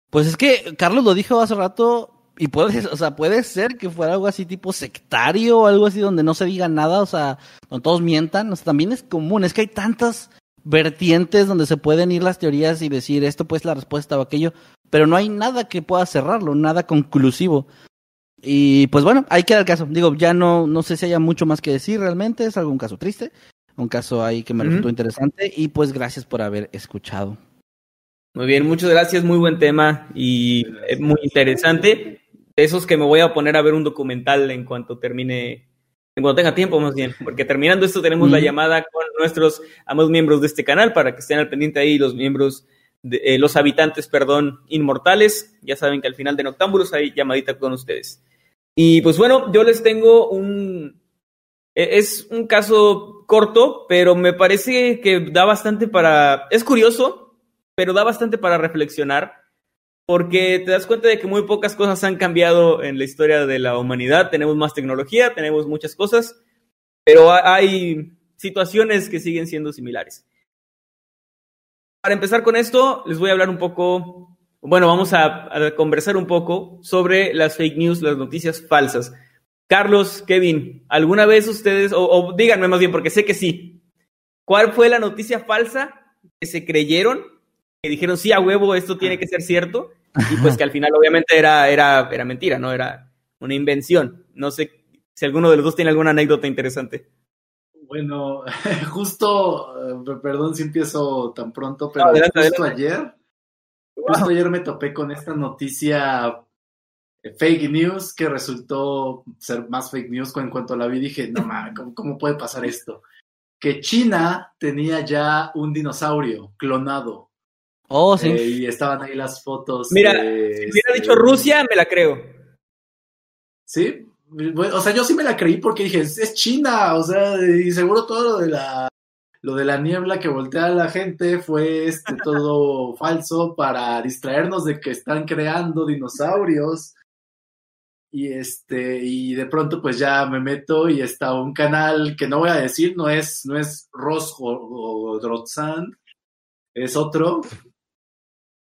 Pues es que Carlos lo dijo hace rato y puede, o sea, puede ser que fuera algo así tipo sectario o algo así donde no se diga nada, o sea, donde todos mientan, o sea, también es común, es que hay tantas vertientes donde se pueden ir las teorías y decir esto pues la respuesta o aquello, pero no hay nada que pueda cerrarlo, nada conclusivo. Y pues bueno, ahí queda el caso. Digo, ya no, no sé si haya mucho más que decir realmente, es algún caso triste, un caso ahí que me resultó interesante y pues gracias por haber escuchado. Muy bien, muchas gracias, muy buen tema y eh, muy interesante. Esos que me voy a poner a ver un documental en cuanto termine, en cuanto tenga tiempo más bien, porque terminando esto tenemos la llamada con nuestros amados miembros de este canal para que estén al pendiente ahí los miembros, de, eh, los habitantes, perdón, inmortales. Ya saben que al final de Noctámbulos hay llamadita con ustedes. Y pues bueno, yo les tengo un, e, es un caso corto, pero me parece que da bastante para, es curioso, pero da bastante para reflexionar, porque te das cuenta de que muy pocas cosas han cambiado en la historia de la humanidad. Tenemos más tecnología, tenemos muchas cosas, pero hay situaciones que siguen siendo similares. Para empezar con esto, les voy a hablar un poco, bueno, vamos a, conversar un poco sobre las fake news, las noticias falsas. Carlos, Kevin, ¿alguna vez ustedes, o, o díganme más bien, porque sé que sí, ¿cuál fue la noticia falsa que se creyeron que dijeron, sí, a huevo, esto tiene que ser cierto, y pues que al final obviamente era, era, era mentira, ¿no? Era una invención. No sé si alguno de los dos tiene alguna anécdota interesante. Bueno, justo, eh, perdón si empiezo tan pronto, pero justo ayer, justo ayer me topé con esta noticia eh, fake news que resultó ser más fake news en cuanto la vi dije, no mames, ¿cómo, ¿cómo, puede pasar esto? Que China tenía ya un dinosaurio clonado. Oh, sí. Eh, y estaban ahí las fotos. Mira, si hubiera dicho Rusia, me la creo. Sí, o sea, yo sí me la creí porque dije, es, China, o sea, y seguro todo lo de la lo de la niebla que voltea a la gente fue este todo falso para distraernos de que están creando dinosaurios. Y este, y de pronto pues ya me meto y está un canal que no voy a decir, no es, no es Ros o, o es otro,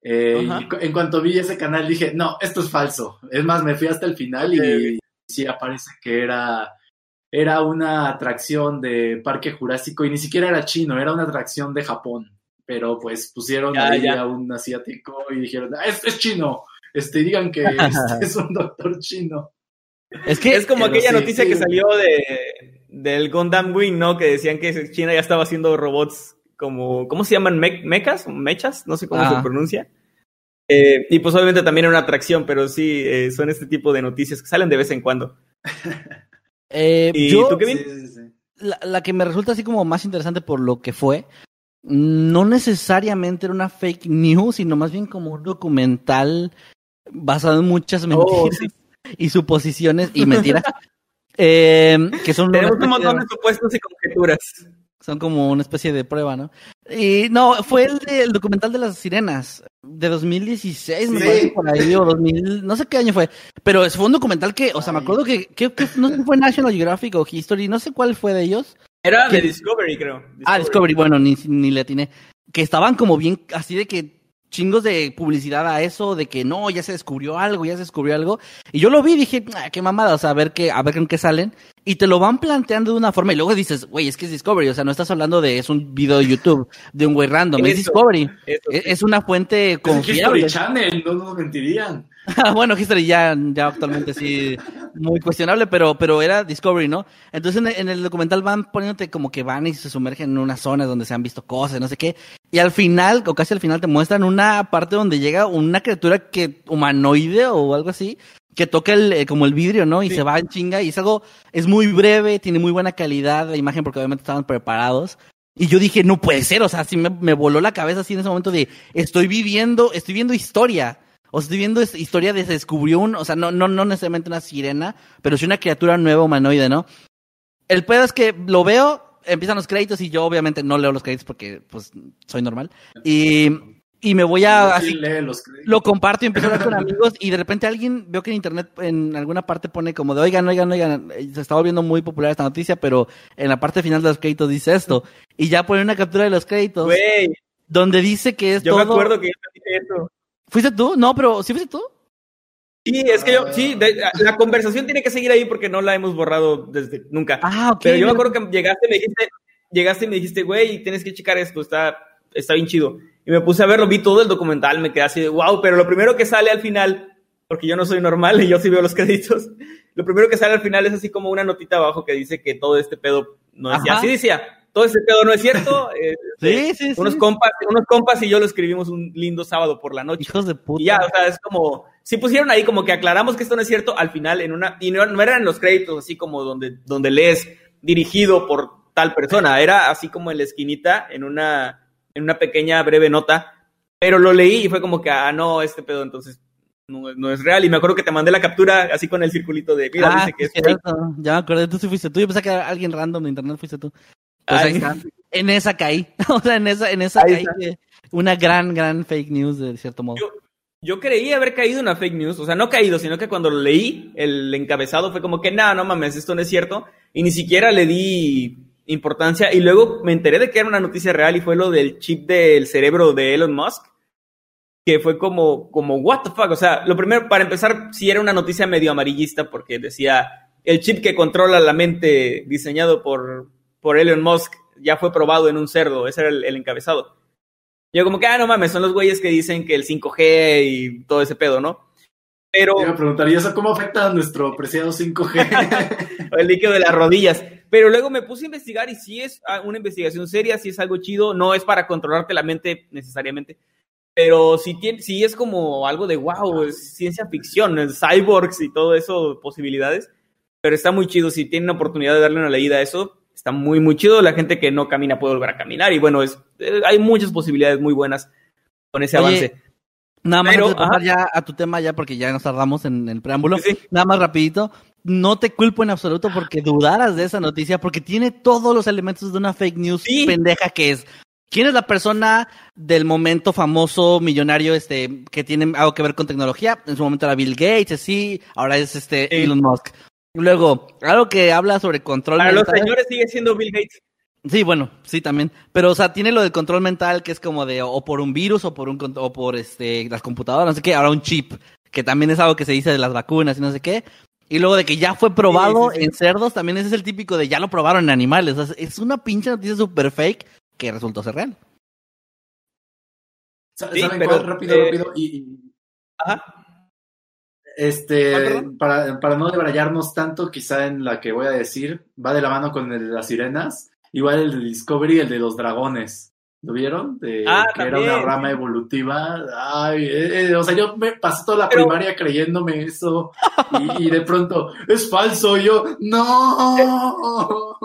eh, en cuanto vi ese canal dije, no, esto es falso. Es más, me fui hasta el final y sí aparece que era, era una atracción de Parque Jurásico y ni siquiera era chino, era una atracción de Japón. Pero pues pusieron ahí a un asiático y dijeron, ah, es, es chino. Este, digan que este es un doctor chino. Es que es como aquella noticia que salió de, del Gundam Wing, ¿no? Que decían que China ya estaba haciendo robots como, ¿cómo se llaman? mechas, mechas, no sé cómo se pronuncia. Eh, y pues obviamente también era una atracción, pero sí, eh, son este tipo de noticias que salen de vez en cuando. eh, ¿Y tú, Kevin? La, la, que me resulta así como más interesante por lo que fue, no necesariamente era una fake news, sino más bien como un documental basado en muchas oh, mentiras y suposiciones y mentiras. eh, que son Tenemos un montón de supuestos y conjeturas. Son como una especie de prueba, ¿no? Y no, fue el, de, documental de las sirenas de 2016, me parece por ahí, o 2000, no sé qué año fue, pero fue un documental que, o sea, me acuerdo que, que, no sé si fue National Geographic o History, no sé cuál fue de ellos. Era de Discovery, creo. Ah, Discovery, bueno, ni, ni le atiné. Que estaban como bien, así de que chingos de publicidad a eso, de que no, ya se descubrió algo, ya se descubrió algo. Y yo lo vi y dije, ah, qué mamada, o sea, a ver qué, a ver con qué salen. Y te lo van planteando de una forma y luego dices, güey, es que es Discovery, o sea, no estás hablando de, es un video de YouTube, de un güey random, es Discovery. E, es, una fuente confiable. Es History Channel, no nos mentirían. bueno, History ya, ya actualmente sí, muy cuestionable, pero, pero era Discovery, ¿no? Entonces en el, en el, documental van poniéndote como que van y se sumergen en una zona donde se han visto cosas, no sé qué. Y al final, o casi al final, te muestran una parte donde llega una criatura que humanoide o algo así, que toca el, eh, como el vidrio, ¿no? Y se va en chinga y es algo, es muy breve, tiene muy buena calidad de imagen porque obviamente estaban preparados. Y yo dije, no puede ser, o sea, así me, me voló la cabeza así en ese momento de, estoy viviendo, estoy viendo historia. O estoy viendo esta historia de se descubrió un, o sea, no, no, no necesariamente una sirena, pero sí una criatura nueva humanoide, ¿no? El pedo es que lo veo, empiezan los créditos y yo obviamente no leo los créditos porque pues soy normal. Y y me voy a así, lo comparto y empiezo a hablar con amigos y de repente alguien veo que en internet en alguna parte pone como de oigan, oigan, oigan, se está volviendo muy popular esta noticia, pero en la parte final de los créditos dice esto y ya pone una captura de los créditos donde dice que es yo me acuerdo que yo dije eso. ¿Fuiste tú? No, pero ¿sí fuiste tú? Sí, es que yo, sí, la conversación tiene que seguir ahí porque no la hemos borrado desde nunca. Ah, ok. Pero yo me acuerdo que llegaste y me dijiste, llegaste y me dijiste, güey, tienes que checar esto, está, está bien chido. Y me puse a verlo, vi todo el documental, me quedé así de wow, pero lo primero que sale al final, porque yo no soy normal y yo sí veo los créditos, lo primero que sale al final es así como una notita abajo que dice que todo este pedo no es así decía, todo este pedo no es cierto. Eh, sí, sí, unos Compas, unos compas y yo lo escribimos un lindo sábado por la noche. Hijos de puta. Y ya, o sea, es como, si pusieron ahí como que aclaramos que esto no es cierto al final en una, y no, no eran los créditos así como donde, donde lees dirigido por tal persona, era así como en la esquinita, en una, en una pequeña breve nota, pero lo leí y fue como que, ah, no, este pedo entonces no, no, es real. Y me acuerdo que te mandé la captura así con el circulito de, mira, Ah, dice que es cierto. Ya me acordé, tú sí fuiste tú. Yo pensé que era alguien random de internet, fuiste tú. Pues ahí está. En esa caí. o sea, en esa, en esa Ahí caí. Una gran, gran fake news, de cierto modo. Yo, yo creí haber caído en una fake news, o sea, no caído, sino que cuando lo leí, el encabezado fue como que, no, no mames, esto no es cierto, y ni siquiera le di importancia, y luego me enteré de que era una noticia real y fue lo del chip del cerebro de Elon Musk, que fue como, como, what the fuck, o sea, lo primero, para empezar, sí era una noticia medio amarillista, porque decía, el chip que controla la mente diseñado por, por Elon Musk ya fue probado en un cerdo, ese era el, el encabezado. Yo como que, ah, no mames, son los güeyes que dicen que el 5G y todo ese pedo, ¿no? Pero Te iba a preguntar, ¿y eso cómo afecta a nuestro preciado 5G? el líquido de las rodillas. Pero luego me puse a investigar y sí es ah, una investigación seria, sí es algo chido, no es para controlarte la mente necesariamente, pero sí, tiene, sí es como algo de wow, es ciencia ficción, es cyborgs y todo eso, posibilidades. Pero está muy chido, si tienen la oportunidad de darle una leída a eso, está muy, muy chido. La gente que no camina puede volver a caminar y bueno, es, eh, hay muchas posibilidades muy buenas con ese Oye, avance. Nada más Pero, antes de pasar ya a tu tema, ya porque ya nos tardamos en el preámbulo. Sí, sí. Nada más rapidito. No te culpo en absoluto porque dudaras de esa noticia, porque tiene todos los elementos de una fake news Sí. pendeja que es. ¿Quién es la persona del momento famoso, millonario, este, que tiene algo que ver con tecnología? En su momento era Bill Gates, sí, ahora es este. Elon Musk. Luego, algo que habla sobre control Para los señores sigue siendo Bill Gates. Sí, bueno, sí también. Pero, o sea, tiene lo del control mental que es como de o por un virus o por un o por este las computadoras, no sé qué, ahora un chip, que también es algo que se dice de las vacunas y no sé qué. Y luego de que ya fue probado Sí, sí, sí. en cerdos, también ese es el típico de ya lo probaron en animales. O sea, es una pinche noticia super fake que resultó ser real. ¿Saben pero, cuál? Rápido, eh, rápido. Y, y, Ajá. este, para, para no debrayarnos tanto, quizá en la que voy a decir, va de la mano con el de las sirenas. Igual el de Discovery, el de los dragones. ¿Lo vieron? De, Ah, que era una rama evolutiva. Ay, eh, eh, o sea, yo me pasé toda la Pero- primaria creyéndome eso. Y, y de pronto, es falso. Y yo, no.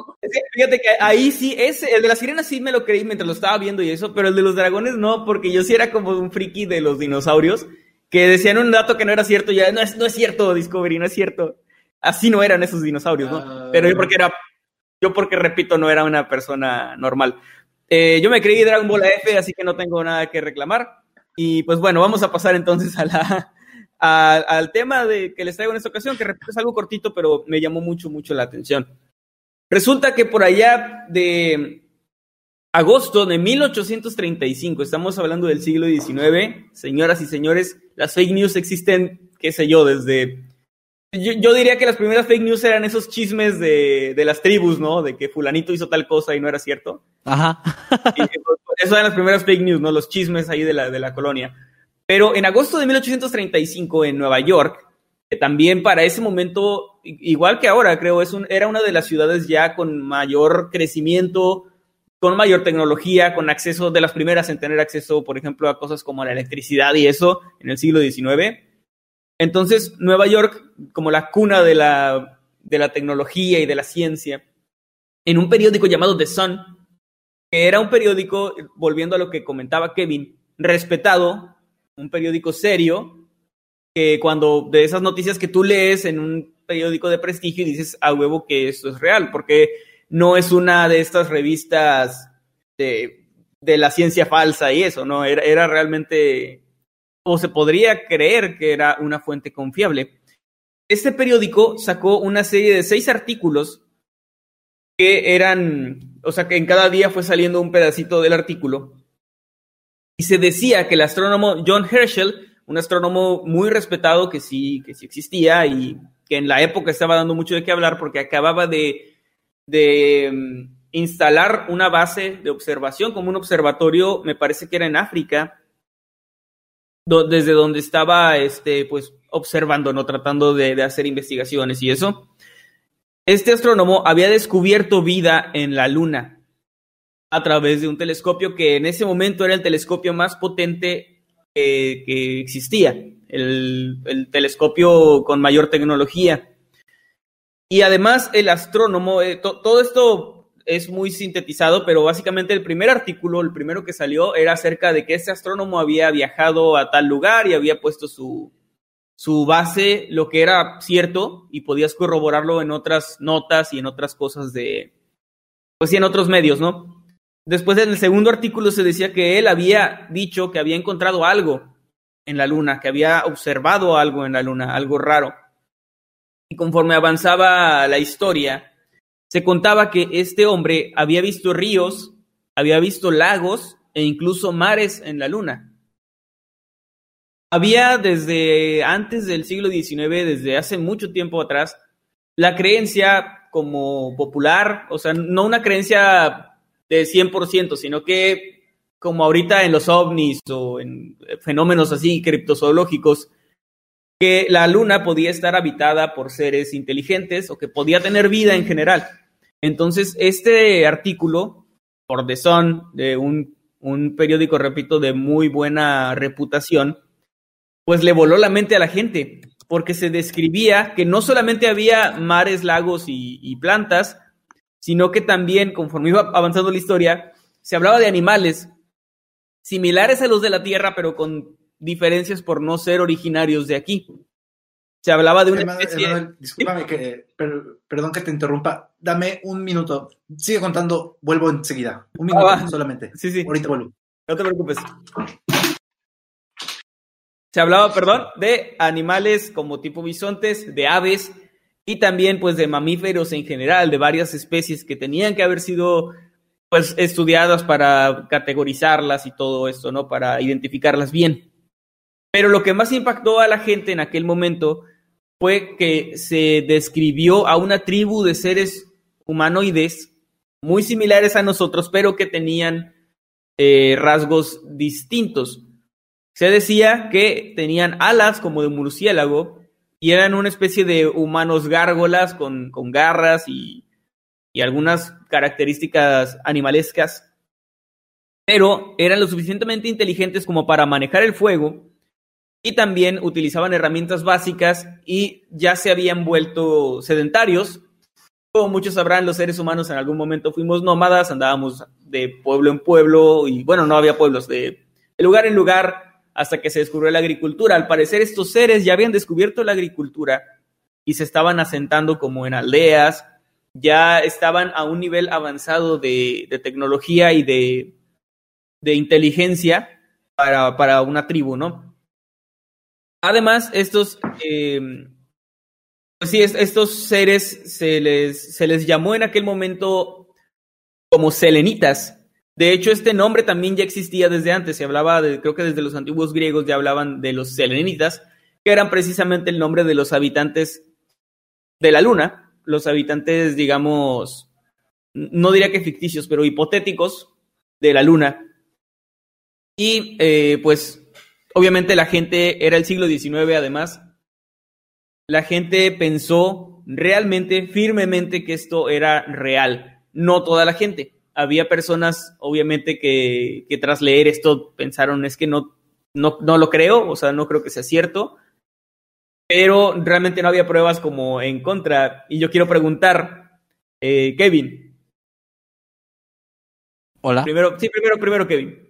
Fíjate que ahí sí, ese, el de las sirenas sí me lo creí mientras lo estaba viendo y eso, pero el de los dragones no, porque yo sí era como un friki de los dinosaurios, que decían un dato que no era cierto, ya no es, no es cierto, Discovery, no es cierto. Así no eran esos dinosaurios, ¿no? Ah. Pero yo porque era, yo porque repito, no era una persona normal. Eh, yo me creí Dragon Ball F, así que no tengo nada que reclamar. Y pues bueno, vamos a pasar entonces al tema de, que les traigo en esta ocasión, que repito es algo cortito, pero me llamó mucho, mucho la atención. Resulta que por allá de agosto de 1835, estamos hablando del siglo XIX, señoras y señores, las fake news existen, qué sé yo, desde... Yo, yo diría que las primeras fake news eran esos chismes de, de las tribus, ¿no? De que fulanito hizo tal cosa y no era cierto. Ajá. Y eso eran las primeras fake news, ¿no? Los chismes ahí de la, de la colonia. Pero en agosto de 1835 en Nueva York, que también para ese momento, igual que ahora, creo, es un, era una de las ciudades ya con mayor crecimiento, con mayor tecnología, con acceso, de las primeras en tener acceso, por ejemplo, a cosas como la electricidad y eso en el siglo XIX. Entonces, Nueva York, como la cuna de la, de la tecnología y de la ciencia, en un periódico llamado The Sun, que era un periódico, volviendo a lo que comentaba Kevin, respetado, un periódico serio, que cuando de esas noticias que tú lees en un periódico de prestigio y dices a huevo que esto es real, porque no es una de estas revistas de, de la ciencia falsa y eso, ¿no? Era, era realmente, o se podría creer que era una fuente confiable. Este periódico sacó una serie de seis artículos que eran, o sea, que en cada día fue saliendo un pedacito del artículo. Y se decía que el astrónomo John Herschel, un astrónomo muy respetado que sí, que sí existía y que en la época estaba dando mucho de qué hablar porque acababa de, de, mm, instalar una base de observación como un observatorio, me parece que era en África, desde donde estaba este, pues, observando, ¿no? Tratando de, de hacer investigaciones y eso. Este astrónomo había descubierto vida en la Luna a través de un telescopio que en ese momento era el telescopio más potente que, que existía, el, el, telescopio con mayor tecnología. Y además el astrónomo, eh, to, todo esto es muy sintetizado, pero básicamente el primer artículo, el primero que salió, era acerca de que ese astrónomo había viajado a tal lugar y había puesto su, su base, lo que era cierto, y podías corroborarlo en otras notas y en otras cosas de, pues sí, en otros medios, ¿no? Después en el segundo artículo se decía que él había dicho que había encontrado algo en la luna, que había observado algo en la luna, algo raro. Y conforme avanzaba la historia, se contaba que este hombre había visto ríos, había visto lagos e incluso mares en la luna. Había desde antes del siglo XIX, desde hace mucho tiempo atrás, la creencia como popular, o sea, no una creencia de 100%, sino que como ahorita en los ovnis o en fenómenos así criptozoológicos, que la luna podía estar habitada por seres inteligentes o que podía tener vida en general. Entonces, este artículo, por The de un, un periódico, repito, de muy buena reputación, pues le voló la mente a la gente, porque se describía que no solamente había mares, lagos y plantas, sino que también, conforme iba avanzando la historia, se hablaba de animales similares a los de la Tierra, pero con diferencias por no ser originarios de aquí. Se hablaba de una especie... Discúlpame que, per- perdón que te interrumpa. Dame un minuto. Sigue contando, vuelvo enseguida. Un minuto va. solamente. Sí, sí. Ahorita vuelvo. No te preocupes. Se hablaba, perdón, de animales como tipo bisontes, de aves y también pues de mamíferos en general, de varias especies que tenían que haber sido pues estudiadas para categorizarlas y todo esto, ¿no? Para identificarlas bien. Pero lo que más impactó a la gente en aquel momento fue que se describió a una tribu de seres humanoides muy similares a nosotros, pero que tenían eh, rasgos distintos. Se decía que tenían alas como de murciélago y eran una especie de humanos gárgolas con, con garras y, y algunas características animalescas, pero eran lo suficientemente inteligentes como para manejar el fuego y también utilizaban herramientas básicas y ya se habían vuelto sedentarios. Como muchos sabrán, los seres humanos en algún momento fuimos nómadas, andábamos de pueblo en pueblo y bueno, no había pueblos, de, lugar en lugar hasta que se descubrió la agricultura. Al parecer estos seres ya habían descubierto la agricultura y se estaban asentando como en aldeas, ya estaban a un nivel avanzado de, de tecnología y de, de inteligencia para, para, una tribu, ¿no? Además, estos, eh, pues sí, estos seres se les, se les llamó en aquel momento como selenitas. De hecho, este nombre también ya existía desde antes. Se hablaba, de, creo que desde los antiguos griegos ya hablaban de los selenitas, que eran precisamente el nombre de los habitantes de la luna, los habitantes, digamos, no diría que ficticios, pero hipotéticos de la luna. Y eh, pues obviamente la gente, era el siglo XIX además, la gente pensó realmente, firmemente que esto era real. No toda la gente. Había personas, obviamente, que, que tras leer esto pensaron, es que no, no, no lo creo, o sea, no creo que sea cierto pero realmente no había pruebas como en contra. Y yo quiero preguntar, eh, Kevin. Hola. Primero, sí, primero, primero, Kevin.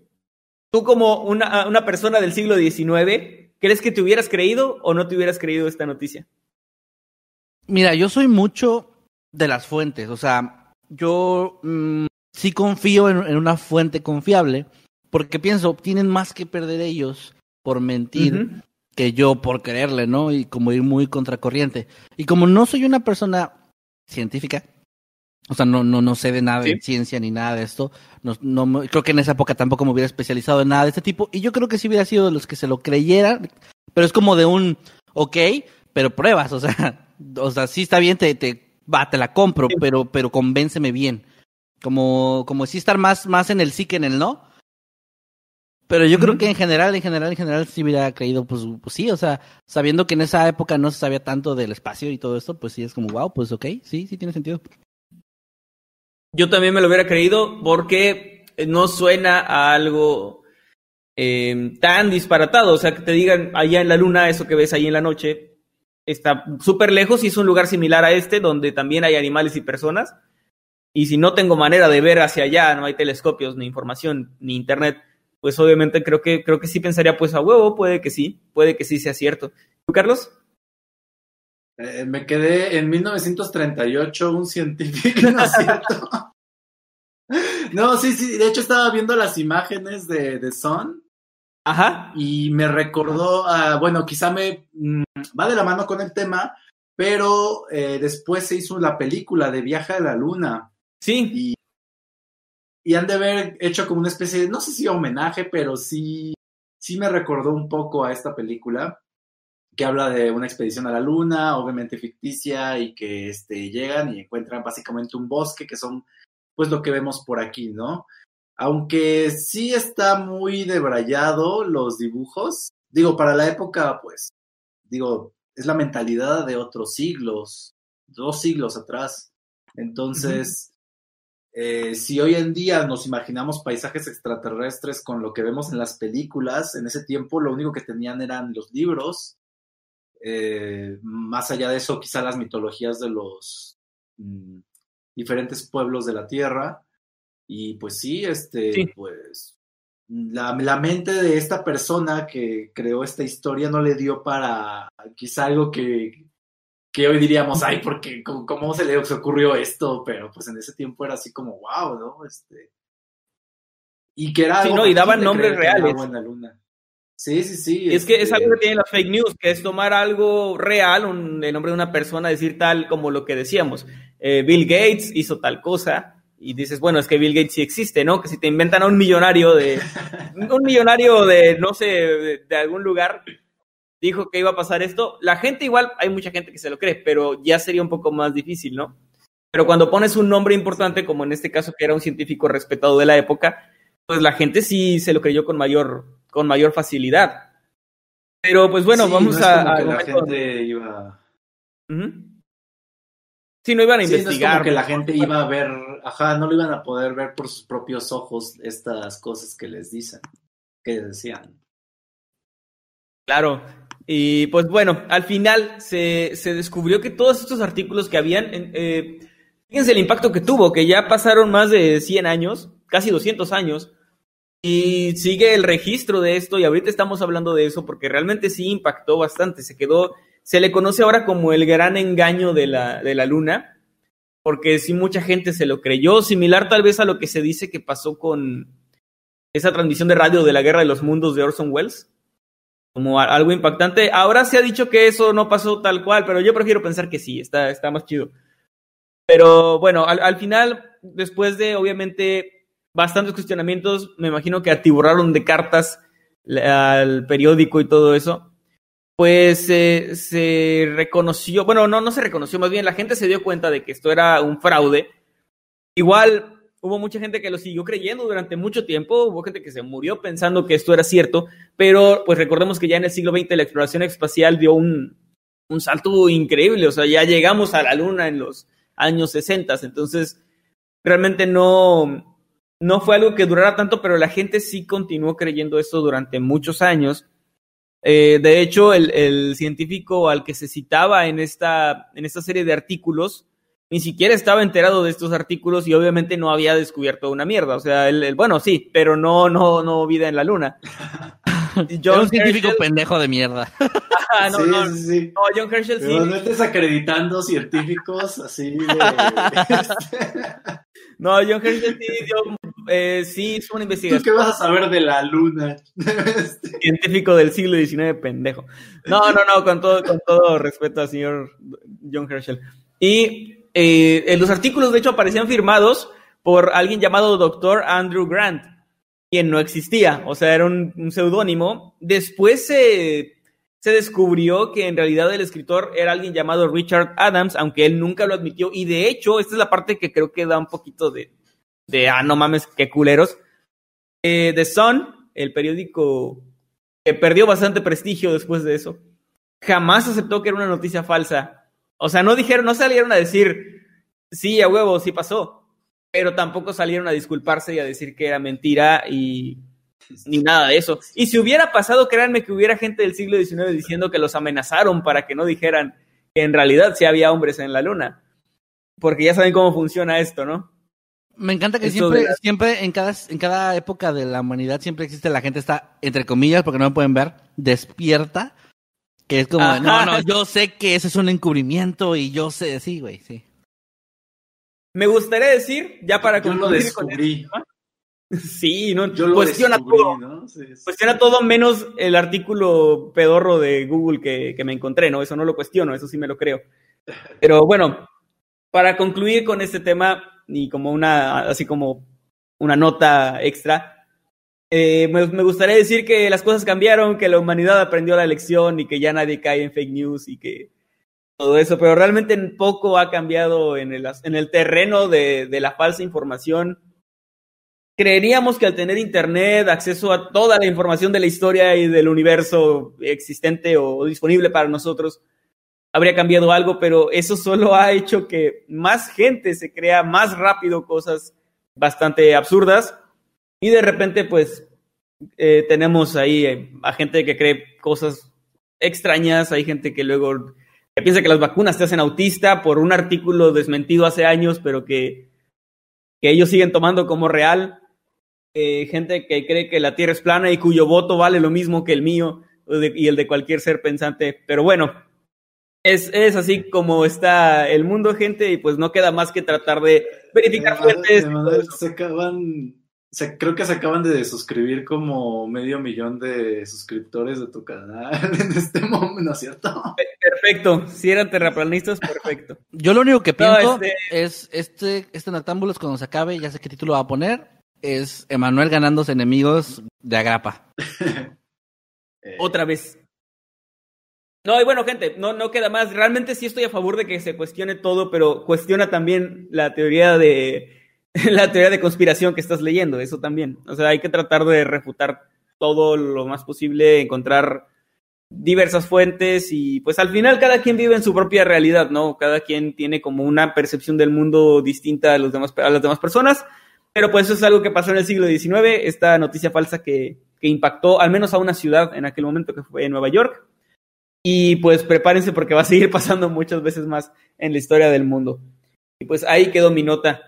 Tú como una, una persona del siglo XIX, ¿crees que te hubieras creído o no te hubieras creído esta noticia? Mira, yo soy mucho de las fuentes, o sea, yo mmm, sí confío en, en, una fuente confiable, porque pienso, tienen más que perder ellos por mentir. Uh -huh que yo por creerle, ¿no? Y como ir muy contracorriente. Y como no soy una persona científica, o sea, no, no, no sé de nada ¿Sí? de ciencia ni nada de esto, no, no, creo que en esa época tampoco me hubiera especializado en nada de este tipo, y yo creo que sí hubiera sido de los que se lo creyeran, pero es como de un, ok, pero pruebas, o sea, o sea, sí está bien, te, te, va, te la compro, sí. pero, pero convénceme bien. como, como sí estar más, más en el sí que en el no. Pero yo creo que en general, en general, en general, sí hubiera creído, pues, pues sí, o sea, sabiendo que en esa época no se sabía tanto del espacio y todo esto, pues sí es como, wow, pues ok, sí, sí tiene sentido. Yo también me lo hubiera creído porque no suena a algo eh, tan disparatado. O sea, que te digan allá en la luna, eso que ves ahí en la noche, está súper lejos y es un lugar similar a este, donde también hay animales y personas. Y si no tengo manera de ver hacia allá, no hay telescopios, ni información, ni internet, pues obviamente creo que, creo que sí pensaría, pues a huevo, puede que sí, puede que sí sea cierto. ¿Tú, Carlos? Eh, me quedé en 1938, un científico, ¿no es cierto? no, sí, sí, de hecho estaba viendo las imágenes de, de Son. Ajá. Y me recordó, bueno, quizá me mm, va de la mano con el tema, pero eh, después se hizo la película de Viaje a la Luna. Sí. Y, y han de haber hecho como una especie de, no sé si homenaje, pero sí, sí me recordó un poco a esta película que habla de una expedición a la luna, obviamente ficticia, y que este, llegan y encuentran básicamente un bosque, que son pues lo que vemos por aquí, ¿no? Aunque sí está muy debrayado los dibujos, digo, para la época, pues, digo, es la mentalidad de otros siglos, dos siglos atrás. Entonces, uh -huh. eh, si hoy en día nos imaginamos paisajes extraterrestres con lo que vemos en las películas, en ese tiempo lo único que tenían eran los libros. Eh, más allá de eso, quizá las mitologías de los mmm, diferentes pueblos de la Tierra. Y pues sí, este, sí. pues la, la, mente de esta persona que creó esta historia no le dio para quizá algo que, que hoy diríamos, ay, porque ¿cómo, ¿cómo, se le ocurrió esto? Pero pues en ese tiempo era así como, wow, ¿no? Este, y que era... Sí, no, y daban nombres reales. Luna. Sí, sí, sí. Es este... que es algo que tiene las fake news, que es tomar algo real, un, el nombre de una persona, decir tal como lo que decíamos. Eh, Bill Gates hizo tal cosa, y dices, bueno, es que Bill Gates sí existe, ¿no? Que si te inventan a un millonario de, un millonario de, no sé, de, de, algún lugar, dijo que iba a pasar esto, la gente igual, hay mucha gente que se lo cree, pero ya sería un poco más difícil, ¿no? Pero cuando pones un nombre importante, como en este caso que era un científico respetado de la época, pues la gente sí se lo creyó con mayor, con mayor facilidad. Pero pues bueno, sí, vamos no a... a la gente iba... Sí, no iban a sí, investigar. No es como que la gente iba a ver, ajá, no lo iban a poder ver por sus propios ojos estas cosas que les dicen, que decían. Claro, y pues bueno, al final se, se descubrió que todos estos artículos que habían, eh, fíjense el impacto que tuvo, que ya pasaron más de 100 años, casi 200 años, y sigue el registro de esto, y ahorita estamos hablando de eso porque realmente sí impactó bastante, se quedó se le conoce ahora como el gran engaño de la, de la luna, porque sí mucha gente se lo creyó, similar tal vez a lo que se dice que pasó con esa transmisión de radio de la Guerra de los Mundos de Orson Welles, como algo impactante. Ahora se ha dicho que eso no pasó tal cual, pero yo prefiero pensar que sí, está, está más chido. Pero bueno, al, al final, después de obviamente bastantes cuestionamientos, me imagino que atiborraron de cartas al periódico y todo eso pues eh, se reconoció, bueno, no, no se reconoció, más bien la gente se dio cuenta de que esto era un fraude. Igual hubo mucha gente que lo siguió creyendo durante mucho tiempo, hubo gente que se murió pensando que esto era cierto, pero pues recordemos que ya en el siglo XX la exploración espacial dio un, un salto increíble, o sea, ya llegamos a la Luna en los años 60, entonces realmente no, no fue algo que durara tanto, pero la gente sí continuó creyendo esto durante muchos años. Eh, de hecho, el, el, científico al que se citaba en esta, en esta serie de artículos ni siquiera estaba enterado de estos artículos y obviamente no había descubierto una mierda. O sea, el, el bueno, sí, pero no, no, no vida en la luna. John un científico Herschel... pendejo de mierda. Ah, no, sí, no, sí, sí. no, John Herschel Pero sí. no estés acreditando científicos así de... No, John Herschel sí, dio, eh, sí hizo una investigación. ¿Tú qué vas a saber de la luna? Científico del siglo XIX, pendejo. No, no, no, con todo, con todo respeto al señor John Herschel. Y eh, en los artículos, de hecho, aparecían firmados por alguien llamado Dr. Andrew Grant, quien no existía, o sea, era un, un seudónimo. Después se, se descubrió que en realidad el escritor era alguien llamado Richard Adams, aunque él nunca lo admitió. Y de hecho, esta es la parte que creo que da un poquito de, de, ah, no mames, qué culeros. Eh, The Sun, el periódico que perdió bastante prestigio después de eso, jamás aceptó que era una noticia falsa. O sea, no dijeron, no salieron a decir, sí, a huevo, sí pasó. Pero tampoco salieron a disculparse y a decir que era mentira y ni nada de eso. Y si hubiera pasado, créanme que hubiera gente del siglo XIX diciendo que los amenazaron para que no dijeran que en realidad sí había hombres en la luna. Porque ya saben cómo funciona esto, ¿no? Me encanta que Esto siempre, la- siempre en cada, en cada época de la humanidad siempre existe la gente está, entre comillas, porque no me pueden ver, despierta. Que es como, Ajá. no, no, yo sé que ese es un encubrimiento y yo sé, sí, güey, sí. Me gustaría decir, ya para Yo lo con descubrí. esto- Sí, no, Yo lo cuestiona descubrí, todo. ¿no? Sí, sí. Cuestiona todo menos el artículo pedorro de Google que, que me encontré, ¿no? Eso no lo cuestiono, eso sí me lo creo. Pero bueno, para concluir con este tema y como una, así como una nota extra, eh, me, gustaría decir que las cosas cambiaron, que la humanidad aprendió la lección y que ya nadie cae en fake news y que todo eso, pero realmente poco ha cambiado en el, en el terreno de, de la falsa información. Creeríamos que al tener internet, acceso a toda la información de la historia y del universo existente o disponible para nosotros, habría cambiado algo, pero eso solo ha hecho que más gente se crea más rápido cosas bastante absurdas y de repente pues eh, tenemos ahí eh, a gente que cree cosas extrañas, hay gente que luego piensa que las vacunas te hacen autista por un artículo desmentido hace años, pero que, que ellos siguen tomando como real. Eh, gente que cree que la Tierra es plana y cuyo voto vale lo mismo que el mío y el de cualquier ser pensante. Pero bueno, es, es así como está el mundo, gente, y pues no queda más que tratar de verificar Emanuel- fuentes. eso. se acaban, se- creo que se acaban de suscribir como medio millón de suscriptores de tu canal en este momento, ¿no es cierto? Perfecto, si eran terraplanistas, perfecto. Yo lo único que No, pienso este- es este, este Noctámbulos cuando se acabe, ya sé qué título va a poner, es Emanuel ganándose enemigos de agrapa. Eh, Otra vez. No, y bueno, gente, no, no queda más. Realmente sí estoy a favor de que se cuestione todo, pero cuestiona también la teoría de la teoría de conspiración que estás leyendo, eso también. O sea, hay que tratar de refutar todo lo más posible, encontrar diversas fuentes y pues al final cada quien vive en su propia realidad, ¿no? Cada quien tiene como una percepción del mundo distinta a, los demás, a las demás personas, pero pues eso es algo que pasó en el siglo XIX, esta noticia falsa que, que impactó al menos a una ciudad en aquel momento que fue Nueva York. Y pues prepárense porque va a seguir pasando muchas veces más en la historia del mundo. Y pues ahí quedó mi nota,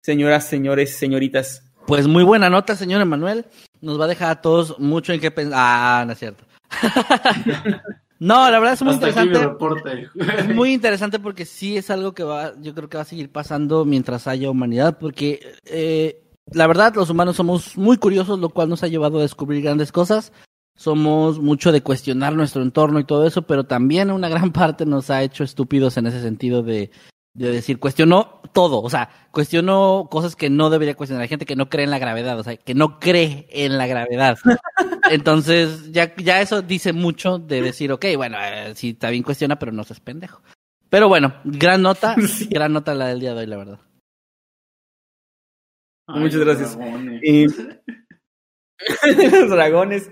señoras, señores, señoritas. Pues muy buena nota, señor Emanuel. Nos va a dejar a todos mucho en qué pensar. Ah, no es cierto. no, la verdad es muy hasta aquí mi interesante. reporte. Es muy interesante porque sí es algo que va, yo creo que va a seguir pasando mientras haya humanidad, porque eh, la verdad los humanos somos muy curiosos, lo cual nos ha llevado a descubrir grandes cosas. Somos mucho de cuestionar nuestro entorno y todo eso, pero también una gran parte nos ha hecho estúpidos en ese sentido de, de decir, cuestionó todo, o sea, cuestionó cosas que no debería cuestionar. Hay gente que no cree en la gravedad, o sea, que no cree en la gravedad. Entonces, ya, ya eso dice mucho de decir, ok, bueno, eh, sí, está bien cuestiona, pero no seas pendejo. Pero bueno, gran nota, Sí. gran nota la del día de hoy, la verdad. Ay, Muchas gracias. dragones. Los dragones.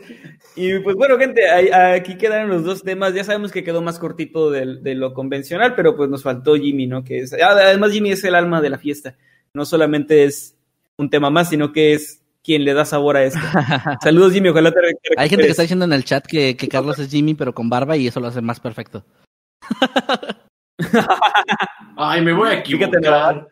Y pues bueno, gente, aquí quedaron los dos temas. Ya sabemos que quedó más cortito de, lo convencional, pero pues nos faltó Jimmy, ¿no? Que es, además Jimmy es el alma de la fiesta. No solamente es un tema más, sino que es quien le da sabor a esto. Saludos, Jimmy. Ojalá te, te Hay gente que recuperes. está diciendo en el chat que, que Carlos es Jimmy, pero con barba y eso lo hace más perfecto. Ay, me voy a Fíjate, equivocar.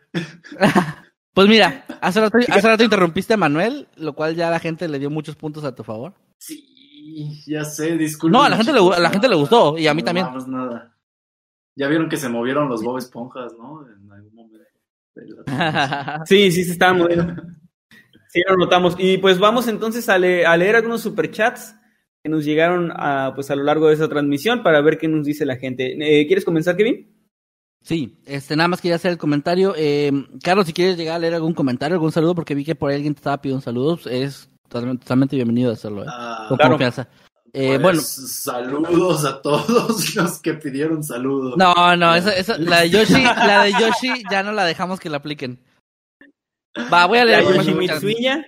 Pues mira, hace rato, hace rato interrumpiste a Manuel, lo cual ya la gente le dio muchos puntos a tu favor. Sí, ya sé, disculpen. No, a la gente le a la gente le gustó, y a mí No también. nada. Ya vieron que se movieron los Bob Esponjas, ¿no? En algún momento. de la- Sí, sí, se estaba moviendo. Sí, lo notamos. Y pues vamos entonces a, le- a leer algunos superchats que nos llegaron a, pues, a lo largo de esa transmisión para ver qué nos dice la gente. Eh, ¿Quieres comenzar, Kevin? Sí, este, nada más quería hacer el comentario. Eh, Carlos, si quieres llegar a leer algún comentario, algún saludo, porque vi que por ahí alguien te estaba pidiendo saludos, es totalmente, totalmente bienvenido a hacerlo, ¿eh? Ah, con claro. confianza. Eh, pues, bueno, Saludos a todos los que pidieron saludos. no, no, esa, esa, la de Yoshi, la de Yoshi ya no la dejamos que la apliquen. Va, voy a leer. La está prohibida.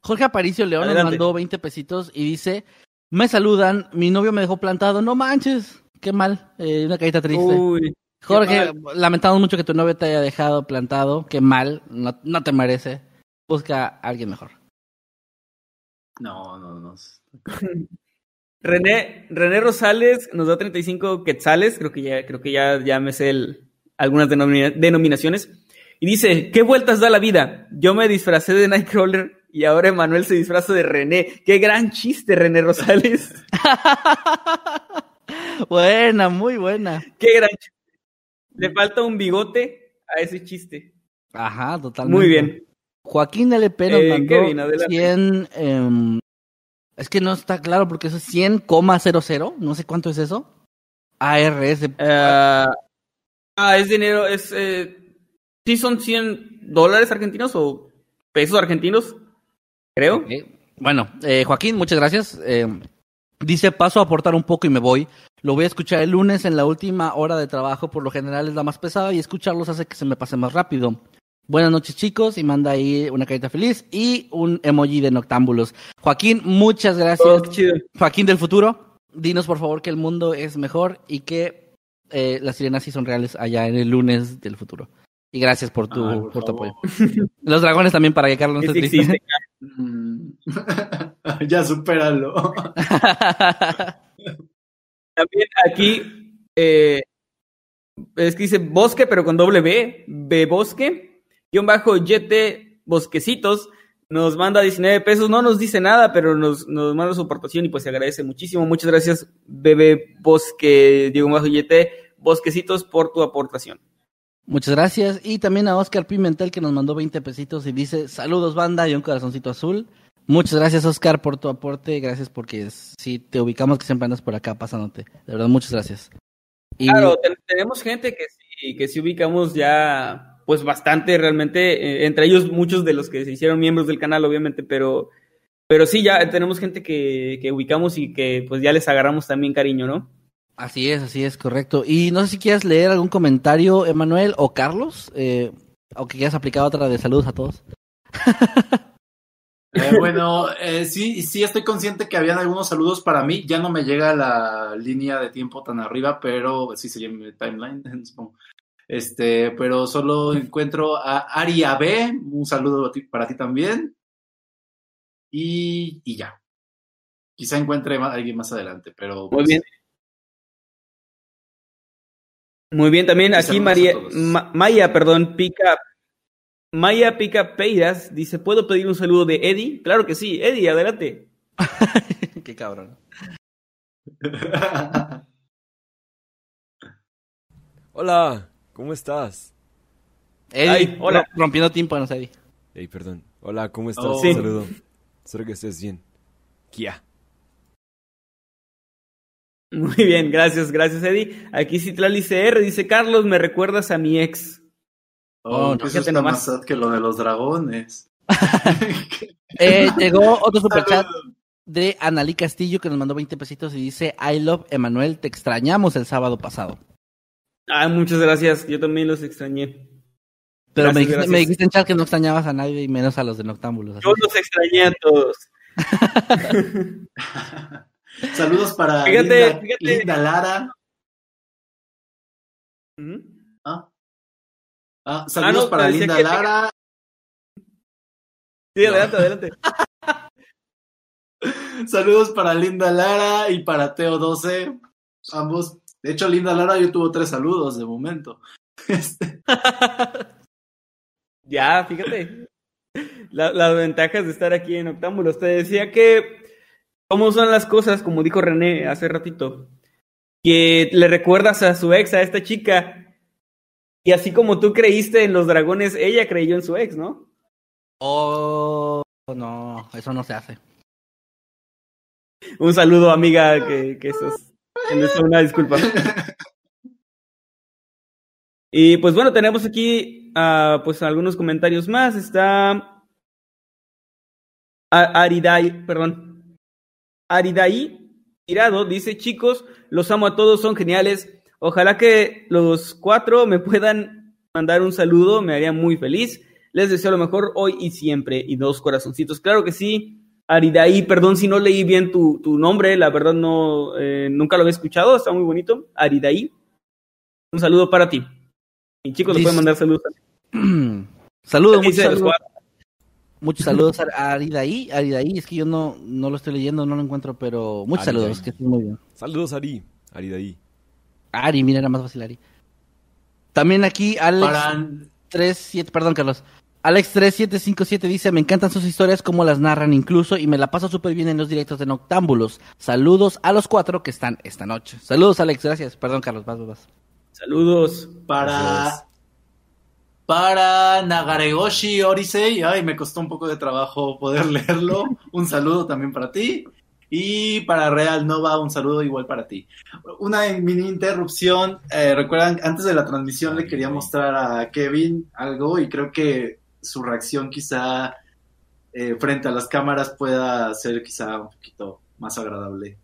Jorge Aparicio León nos mandó 20 pesitos y dice, me saludan, mi novio me dejó plantado, no manches, qué mal, eh, una carita triste. Uy, Jorge, lamentamos mucho que tu novio te haya dejado plantado, qué mal, no, no te merece, busca a alguien mejor. No, no, no. René, René Rosales nos da 35 quetzales, creo que ya, creo que ya, ya me sé el- algunas denomina- denominaciones. Y dice, ¿qué vueltas da la vida? Yo me disfracé de Nightcrawler y ahora Emanuel se disfraza de René. ¡Qué gran chiste, René Rosales! buena, muy buena. ¡Qué gran chiste! Le falta un bigote a ese chiste. Ajá, totalmente. Muy bien. Joaquín LP nos Eh, mandó Kevin, adelante. 100, em, es que no está claro porque eso es 100,00, no sé cuánto es eso. ARS, Ah, ah, es dinero, es... Eh, ¿Sí son 100 dólares argentinos o pesos argentinos? Creo. Bueno, eh, Joaquín, muchas gracias. Eh, dice, paso a aportar un poco y me voy. Lo voy a escuchar el lunes en la última hora de trabajo, por lo general es la más pesada y escucharlos hace que se me pase más rápido. Buenas noches chicos y manda ahí una carita feliz y un emoji de noctámbulos. Joaquín, muchas gracias. Oh. Joaquín del futuro, dinos por favor que el mundo es mejor y que eh, las sirenas sí son reales allá en el lunes del futuro. Y gracias por tu, Ay, por por tu apoyo. Los dragones también para que Carlos no triste. existe. Mm. ya supéralo. También aquí eh, es que dice bosque, pero con doble B, B bosque, guion bajo YT Bosquecitos, nos manda 19 pesos, no nos dice nada, pero nos, nos manda su aportación y pues se agradece muchísimo. Muchas gracias, Bebé Bosque, Diego bajo YT Bosquecitos, por tu aportación. Muchas gracias. Y también a Oscar Pimentel que nos mandó 20 pesitos y dice saludos banda y un corazoncito azul. Muchas gracias Oscar por tu aporte. Gracias porque si te ubicamos que siempre andas por acá pasándote. De verdad, muchas gracias. Y Claro, ten- tenemos gente que sí, que sí ubicamos ya, pues bastante realmente, eh, entre ellos muchos de los que se hicieron miembros del canal, obviamente, pero, pero sí, ya tenemos gente que, que ubicamos y que pues ya les agarramos también cariño, ¿no? Así es, así es, correcto. Y no sé si quieres leer algún comentario, Emanuel o Carlos, eh, o que quieras aplicar otra de saludos a todos. Eh, bueno, eh, sí, sí estoy consciente que habían algunos saludos para mí. Ya no me llega la línea de tiempo tan arriba, pero sí sería mi timeline, supongo. Este, pero solo encuentro a Ari AB, un saludo a ti- para ti también. Y, y ya. Quizá encuentre a alguien más adelante, pero Muy pues, bien. Muy bien, también aquí María. Ma- Maya, perdón, pica, Maya Pica Peiras dice, ¿puedo pedir un saludo de Eddie? Claro que sí, Eddie, adelante. Qué cabrón. Hola, ¿cómo estás? Eddie, Ay, hola. ro- rompiendo tímpanos, Eddie. Hey, perdón. Hola, ¿cómo estás? Oh. Un saludo. Espero que estés bien. Kia. Muy bien, gracias, gracias Eddie. Aquí Citlali CR dice, Carlos, me recuerdas a mi ex. Oh, Oh, fíjate está nomás. más sad que lo de los dragones. Eh, llegó otro superchat de Analí Castillo que nos mandó 20 pesitos y dice I love Emanuel, te extrañamos el sábado pasado. Ah, muchas gracias, yo también los extrañé. Pero Gracias, me, dijiste, gracias. me dijiste en chat que no extrañabas a nadie y menos a los de Noctámbulos. así Yo los extrañé a todos. Saludos para Fíjate, Linda, fíjate. Linda Lara. Ujú. Ah, Ah, saludos no, para decía Linda que- Lara. Sí, adelante, adelante. Saludos para Linda Lara y para Teo 12. Ambos. De hecho, Linda Lara yo tuvo tres saludos de momento. Este, Ya, fíjate. La- las ventajas de estar aquí en Octámbulos. Te decía que, ¿cómo son las cosas? Como dijo René hace ratito. Que le recuerdas a su ex, a esta chica. Y así como tú creíste en los dragones, ella creyó en su ex, ¿no? Oh, no, eso no se hace. Un saludo, amiga, que, que eso es, que no es una disculpa. Y pues bueno, tenemos aquí ah, pues algunos comentarios más. Está Aridai, perdón. Aridai Tirado dice, chicos, los amo a todos, son geniales. Ojalá que los cuatro me puedan mandar un saludo, me haría muy feliz. Les deseo lo mejor hoy y siempre. Y dos corazoncitos. Claro que sí. Aridaí, perdón si no leí bien tu, tu nombre, la verdad no, eh, nunca lo había escuchado, está muy bonito. Aridaí, un saludo para ti. Y chicos, le Listo. pueden mandar saludos. saludos, muchos saludos, muchos saludos a Aridaí, Aridaí, es que yo no, no lo estoy leyendo, no lo encuentro, pero muchos Aridaí. saludos, que estés muy bien. Saludos, Ari. Ari de ahí. Ari, mira, era más fácil Ari. También aquí Alex Para... 37, perdón Carlos. Alex 3757 dice, me encantan sus historias, como las narran incluso, y me la paso súper bien en los directos de Noctámbulos. Saludos a los cuatro que están esta noche. Saludos Alex, gracias. Perdón Carlos, vas, vas, vas. Saludos. Para, Gracias. Para Nagaregoshi Orisei, ay, me costó un poco de trabajo poder leerlo. Un saludo también para ti. Y para Real Nova, un saludo igual para ti. Una mini interrupción. eh, Recuerdan, antes de la transmisión le quería mostrar a Kevin algo y creo que su reacción quizá eh, frente a las cámaras pueda ser quizá un poquito más agradable.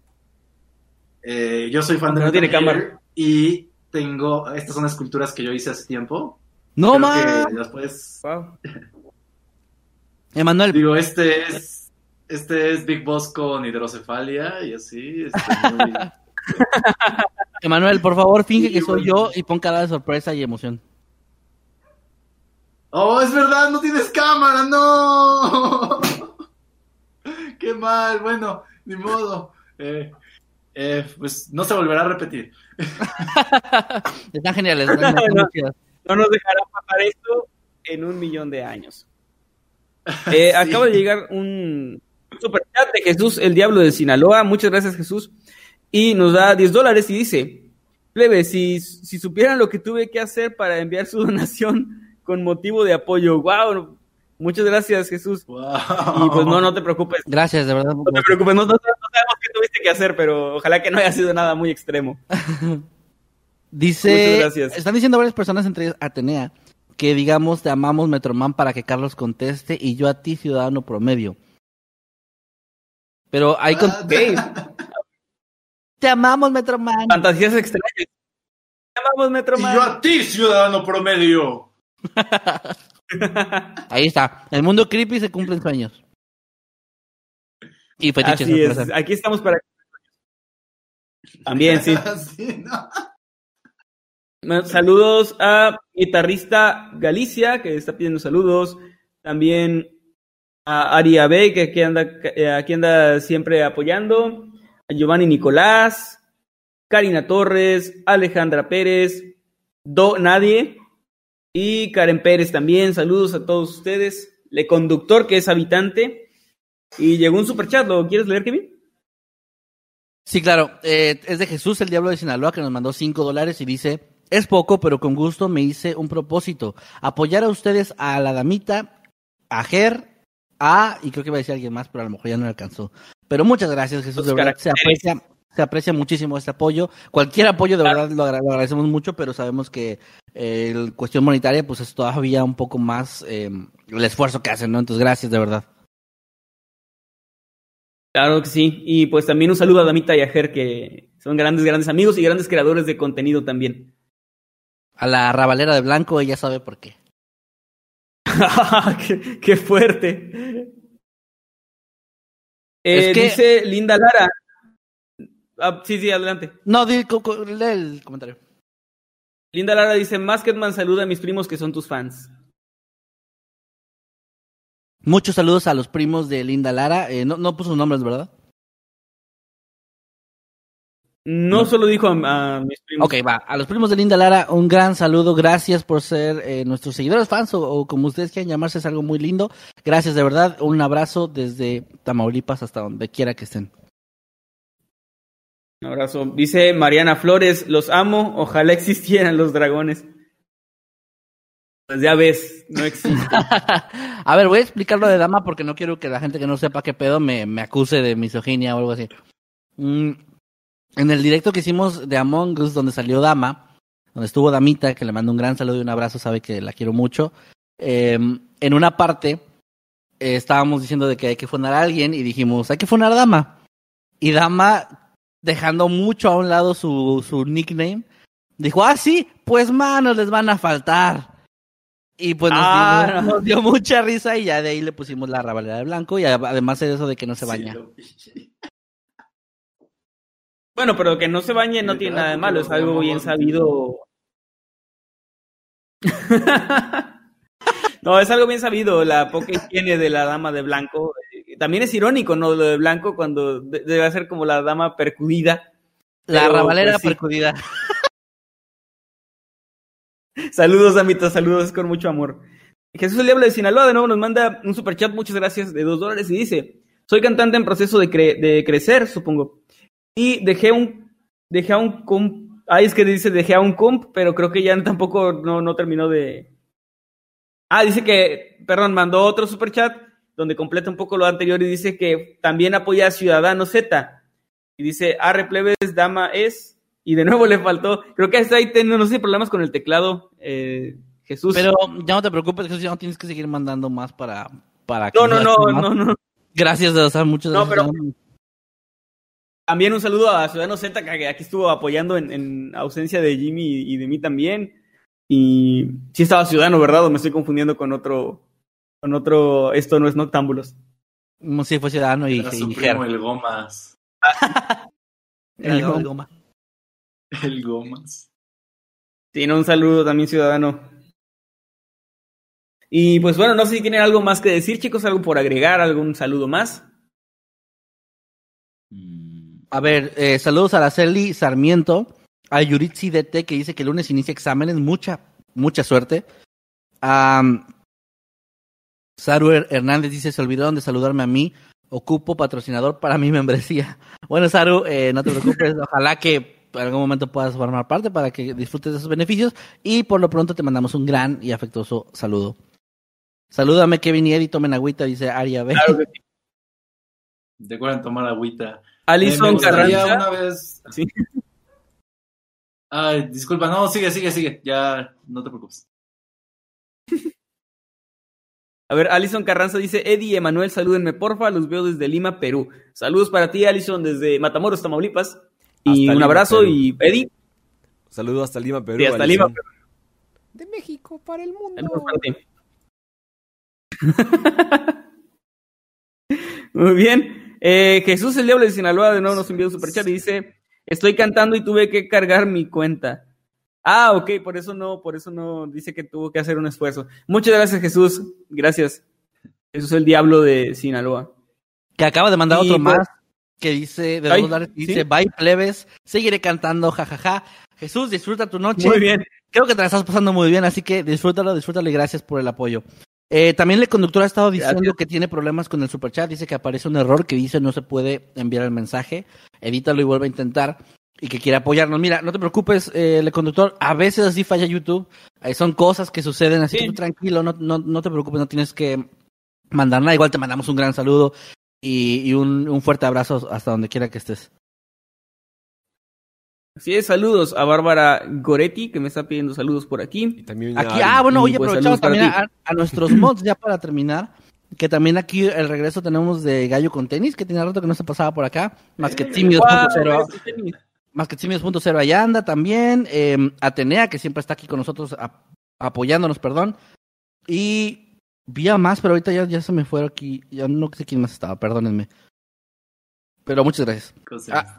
Eh, yo soy fan de No tiene cámara. y tengo, estas son esculturas que yo hice hace tiempo. No, más. que después, Wow. Emanuel, digo, este es, este es Big Boss con hidrocefalia y así. este, muy- Emanuel, por favor, finge Sí, que soy bueno. yo y pon cara de sorpresa y emoción. Oh, es verdad, no tienes cámara, no. Qué mal, bueno, ni modo. Eh, eh, pues no se volverá a repetir. Están geniales. están-. No nos dejará pasar esto en un millón de años. Eh, Sí. Acaba de llegar un super chat de Jesús, el diablo de Sinaloa. Muchas gracias, Jesús. Y nos da 10 dólares y dice: Plebe, si, si supieran lo que tuve que hacer para enviar su donación con motivo de apoyo. ¡Wow! Muchas gracias, Jesús. Wow. Y pues no, no te preocupes. Gracias, de verdad. No te preocupes, no, no- no sabemos qué tuviste que hacer, pero ojalá que no haya sido nada muy extremo. Dice, están diciendo varias personas, entre ellas Atenea, que digamos te amamos Metroman para que Carlos conteste y yo a ti, ciudadano promedio. Pero hay con... Ah, Te amamos Metroman. fantasías extrañas. Llamamos Y Metroman. yo a ti, ciudadano promedio. Ahí está. El mundo creepy se cumplen sueños. Y fetiches. Así es, aquí estamos para. También, sí. Sí, ¿no? Saludos a guitarrista Galicia, que está pidiendo saludos. También a Ari B, que eh, aquí anda siempre apoyando. A Giovanni Nicolás, Karina Torres, Alejandra Pérez, Do Nadie y Karen Pérez también. Saludos a todos ustedes. Le Conductor, que es habitante. Y llegó un superchat, ¿lo quieres leer, Kevin? Sí, claro. Eh, es de Jesús, el diablo de Sinaloa, que nos mandó 5 dólares y dice, es poco, pero con gusto me hice un propósito. Apoyar a ustedes a la damita, a Ger, a, y creo que iba a decir alguien más, pero a lo mejor ya no le alcanzó. Pero muchas gracias, Jesús, de verdad. Se aprecia, se aprecia muchísimo este apoyo. Cualquier apoyo, de verdad, lo, agra- lo agradecemos mucho, pero sabemos que eh, el cuestión monetaria, pues es todavía un poco más eh, el esfuerzo que hacen, ¿no? Entonces, gracias, de verdad. Claro que sí. Y pues también un saludo a Damita y a Ger, que son grandes, grandes amigos y grandes creadores de contenido también. A la rabalera de blanco, ella sabe por qué. qué, qué fuerte. Eh, Es que- Dice Linda Lara. Ah, sí, sí, adelante. No, di, lee el comentario. Linda Lara dice, Masketman saluda a mis primos que son tus fans. Muchos saludos a los primos de Linda Lara. Eh, no, no puso nombres, ¿verdad? No, solo dijo a, a mis primos. Ok, va. A los primos de Linda Lara, un gran saludo. Gracias por ser eh, nuestros seguidores fans o, o como ustedes quieran llamarse, es algo muy lindo. Gracias de verdad. Un abrazo desde Tamaulipas hasta donde quiera que estén. Un abrazo. Dice Mariana Flores, los amo, ojalá existieran los dragones. Pues ya ves, no existe. a ver, voy a explicar lo de Dama porque no quiero que la gente que no sepa qué pedo me, me acuse de misoginia o algo así. Mm, en el directo que hicimos de Among Us, donde salió Dama, donde estuvo Damita, que le mando un gran saludo y un abrazo, sabe que la quiero mucho. eh, en una parte eh, estábamos diciendo de que hay que funar a alguien y dijimos, hay que funar a Dama. Y Dama, dejando mucho a un lado su, su nickname, dijo, ah, sí, pues manos les van a faltar. Y pues nos, Ah, dio, no. nos dio mucha risa y ya de ahí le pusimos la rabalera de blanco y además de eso de que no se baña. Sí, lo vi. Bueno, pero que no se bañe no tiene nada de malo, lo es algo bien sabido. no, es algo bien sabido, la poca higiene de la dama de blanco. Eh, También es irónico, ¿no? Lo de blanco cuando de- debe ser como la dama percudida. La Pero, rabalera pues, sí. percudida. Saludos, Amita, saludos con mucho amor. Jesús el Diablo de Sinaloa de nuevo nos manda un superchat, muchas gracias, de dos dólares y dice, soy cantante en proceso de, cre- de crecer, supongo. Y dejé un, dejé a un comp, ay, es que dice dejé a un comp, pero creo que ya tampoco no, no terminó de... Ah, dice que, perdón, mandó otro superchat donde completa un poco lo anterior y dice que también apoya a Ciudadano Z. Y dice, arre plebes, dama es. Y de nuevo le faltó, creo que está ahí teniendo, no sé, problemas con el teclado, eh, Jesús. Pero ya no te preocupes, Jesús, ya no tienes que seguir mandando más para, para que no, no, no, no, no. Gracias, sea, muchas No, gracias. pero- También un saludo a Ciudadano Z, que aquí estuvo apoyando en, en ausencia de Jimmy y de mí también. Y sí estaba Ciudadano, ¿verdad? O me estoy confundiendo con otro, con otro, esto no es Noctámbulos. Como si fue ciudadano y, Era su primo, el Gomas. El el goma. goma. El Gomas. Sí, no, un saludo también, Ciudadano. Y pues bueno, no sé si tienen algo más que decir, chicos, algo por agregar, algún saludo más. A ver, eh, saludos a Araceli Sarmiento, a Yuritsi DT que dice que el lunes inicia exámenes, mucha, mucha suerte. A Saru Her- Hernández dice, se olvidaron de saludarme a mí, ocupo patrocinador para mi membresía. Bueno, Saru, eh, no te preocupes, ojalá que en algún momento puedas formar parte para que disfrutes de esos beneficios y por lo pronto te mandamos un gran y afectuoso saludo. Salúdame Kevin y Eddie, tomen agüita, dice Aria B. Claro que sí. Recuerden tomar agüita. Alison Eh, Carranza. una vez. Sí. Ay, disculpa, no, sigue, sigue, sigue. Ya, no te preocupes. A ver, Alison Carranza dice, Eddie y Emanuel, salúdenme porfa, los veo desde Lima, Perú. Saludos para ti, Alison, desde Matamoros, Tamaulipas. Y Hasta un Lima, abrazo Perú. y Eddie, Saludos hasta Lima, Perú. y hasta Alison. Lima. Perú. De México para el mundo. Muy bien. Eh, Jesús el Diablo de Sinaloa de nuevo nos envió un superchat y dice, estoy cantando y tuve que cargar mi cuenta. Ah, ok, por eso no, por eso no dice que tuvo que hacer un esfuerzo. Muchas gracias, Jesús. Gracias. Jesús el Diablo de Sinaloa. Que acaba de mandar Y otro pues- más que dice, de Ay, dos dólares, dice, ¿sí? bye plebes, seguiré cantando, jajaja. Jesús, disfruta tu noche. Muy bien. Creo que te la estás pasando muy bien, así que disfrútalo, disfrútalo y gracias por el apoyo. Eh, también el conductor ha estado diciendo Gracias. que tiene problemas con el superchat, dice que aparece un error que dice no se puede enviar el mensaje, edítalo y vuelve a intentar y que quiere apoyarnos. Mira, no te preocupes, eh, el conductor, a veces así falla YouTube, eh, son cosas que suceden, así Sí. que tú tranquilo, no, no, no te preocupes, no tienes que mandar nada, igual te mandamos un gran saludo y, y un, un fuerte abrazo hasta donde quiera que estés. Así es, saludos a Bárbara Goretti, que me está pidiendo saludos por Y aquí. también a Aquí, ah, bueno, Y, oye, pues, aprovechamos también a, a nuestros mods ya para terminar. Que también aquí el regreso tenemos de Gallo con tenis, que tiene rato que no se pasaba por acá. Más que Timios tenis. más que Timios punto cero allá anda también. eh, Atenea, que siempre está aquí con nosotros a- apoyándonos, perdón. Y vía más, pero ahorita ya, ya se me fueron aquí. Ya no sé quién más estaba, perdónenme. Pero muchas gracias. Ah.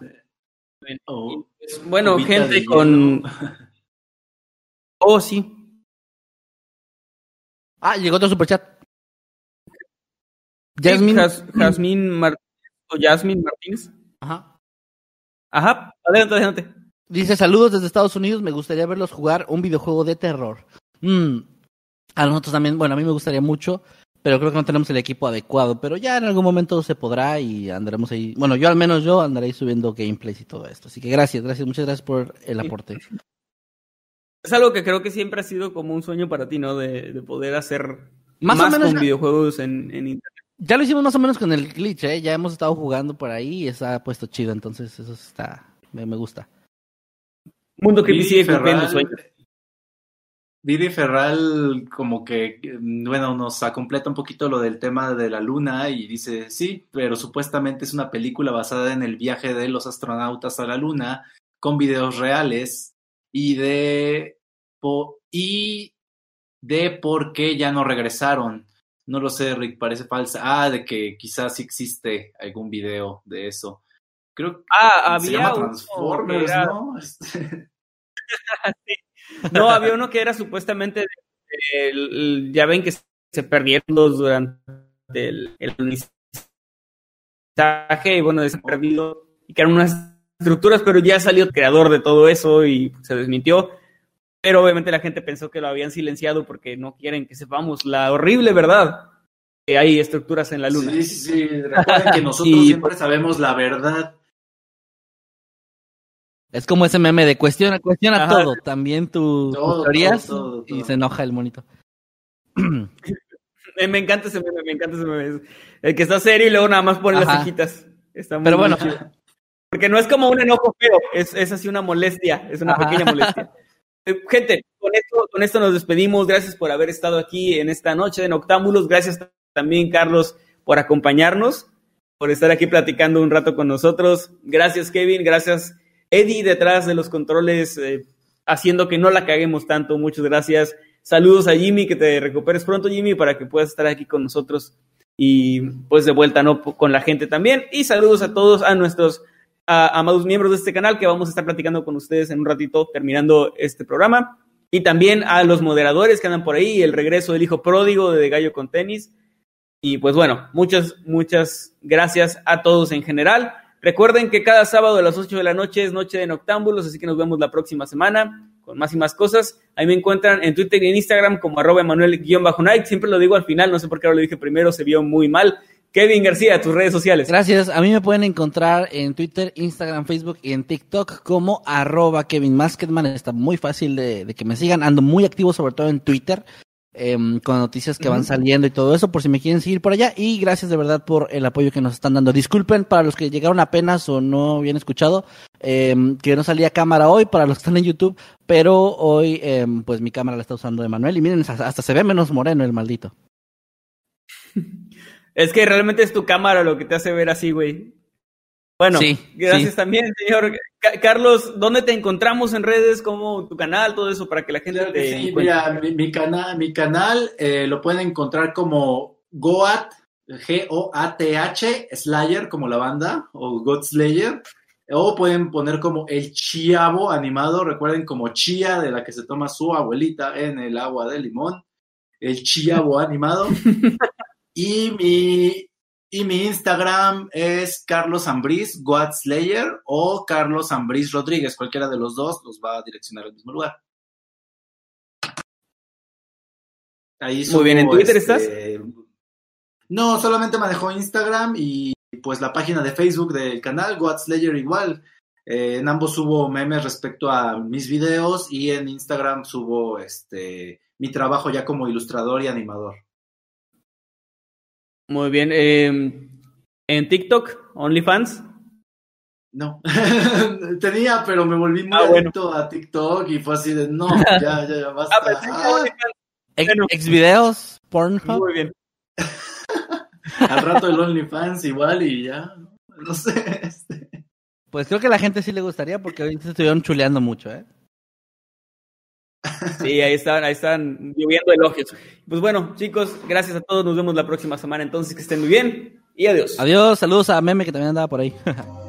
Oh, Bueno, cubita gente con... Oh, sí. Ah, llegó otro superchat. Jasmine, Jasmine. Jasmine Martínez o Jasmine Martínez. Ajá. Ajá, adelante, adelante. Dice, saludos desde Estados Unidos, me gustaría verlos jugar un videojuego de terror. Mm, A nosotros también, bueno, a mí me gustaría mucho, pero creo que no tenemos el equipo adecuado, pero ya en algún momento se podrá y andaremos ahí. Bueno, yo al menos yo andaré ahí subiendo gameplays y todo esto. Así que gracias, gracias, muchas gracias por el aporte. Es algo que creo que siempre ha sido como un sueño para ti, ¿no? De, de poder hacer Más más, o menos con ya- videojuegos en, en internet. Ya lo hicimos más o menos con el glitch, ¿eh? Ya hemos estado jugando por ahí y está puesto chido, entonces eso está, me, me gusta. Mundo que sigue cumpliendo sueños. Viri Ferral como que, bueno, nos completa un poquito lo del tema de la luna y dice, sí, pero supuestamente es una película basada en el viaje de los astronautas a la luna con videos reales y de... po- y de por qué ya no regresaron. No lo sé, Rick, parece falsa. Ah, de que quizás sí existe algún video de eso. Creo que Ah, se había llama Transformers, ¿no? Este, No, había uno que era supuestamente de- el- el- ya ven que se perdieron los durante el, el mensaje y bueno, se perdido y que eran unas estructuras, pero ya salió el creador de todo eso y se desmintió. Pero obviamente la gente pensó que lo habían silenciado porque no quieren que sepamos la horrible verdad que hay estructuras en la luna. Sí, sí, sí. Recuerden que nosotros Y- siempre sabemos la verdad. Es como ese meme de cuestiona, cuestiona Ajá. todo, también tus Todo, teorías todo, todo, y se enoja el monito. Me, encanta ese meme, me encanta ese meme. El que está serio y luego nada más pone las Ajá. cejitas. Está muy Pero bueno. chido. Porque no es como un enojo feo, es, es así una molestia, es una Ajá. pequeña molestia. Eh, Gente, con esto, con esto nos despedimos. Gracias por haber estado aquí en esta noche de Noctámbulos. Gracias también, Carlos, por acompañarnos, por estar aquí platicando un rato con nosotros. Gracias, Kevin. Gracias, Eddie, detrás de los controles, eh, haciendo que no la caguemos tanto. Muchas gracias. Saludos a Jimmy, que te recuperes pronto, Jimmy, para que puedas estar aquí con nosotros y pues de vuelta, ¿no? Con la gente también. Y saludos a todos, a nuestros a- amados miembros de este canal que vamos a estar platicando con ustedes en un ratito terminando este programa. Y también a los moderadores que andan por ahí, el regreso del hijo pródigo de Gallo con Tenis. Y pues bueno, muchas, muchas gracias a todos en general. Recuerden que cada sábado a las 8 de la noche es Noche de Noctámbulos, así que nos vemos la próxima semana con más y más cosas. Ahí me encuentran en Twitter y en Instagram como arroba Emanuel-Night. Siempre lo digo al final, no sé por qué ahora lo dije primero, se vio muy mal. Kevin García, tus redes sociales. Gracias. A mí me pueden encontrar en Twitter, Instagram, Facebook y en TikTok como arroba Kevin Masketman. Está muy fácil de, de que me sigan. Ando muy activo, sobre todo en Twitter, em, con noticias que van saliendo y todo eso, por si me quieren seguir por allá. Y gracias de verdad por el apoyo que nos están dando. Disculpen para los que llegaron apenas o no habían escuchado, em, que no salía cámara hoy, para los que están en YouTube, pero hoy em, pues mi cámara la está usando Emanuel. Y miren, hasta se ve menos moreno el maldito. Es que realmente es tu cámara lo que te hace ver así, güey. Bueno, Sí, gracias sí. también, señor. Ca- Carlos, ¿dóóde te encontramos en redes? como tu canal? Todo eso para que la gente Claro que te sí, encuentre. mira, mi, mi cana- mi canal eh, lo pueden encontrar como Goat, G-O-A-T-H, Slayer, como la banda, o God Slayer. O pueden poner como el Chiavo animado, recuerden como chía de la que se toma su abuelita en el agua de limón. El Chiavo animado. y mi y mi Instagram es Carlos Ambriz, Goat Slayer, o Carlos Ambriz Rodríguez. Cualquiera de los dos los va a direccionar al mismo lugar. Ahí Muy bien, ¿en Twitter este, No, solamente manejo Instagram y pues la página de Facebook del canal, Goat Slayer igual. Eh, en ambos subo memes respecto a mis videos y en Instagram subo este mi trabajo ya como ilustrador y animador. Muy bien. eh, en TikTok, OnlyFans. No, tenía, pero me volví muy Ah, bueno. a TikTok y fue así de no, ya, ya, ya, basta. Ah, Ah, OnlyFans. Ex, Bueno. Xvideos, Pornhub. Muy bien. al rato el OnlyFans igual y ya, no sé. este. Pues creo que a la gente sí le gustaría porque ahorita se estuvieron chuleando mucho, ¿eh? Sí, ahí están, ahí están lloviendo elogios. Pues bueno, chicos, gracias a todos. Nos vemos la próxima semana. Entonces, que estén muy bien y adiós. Adiós, saludos a Meme que también andaba por ahí.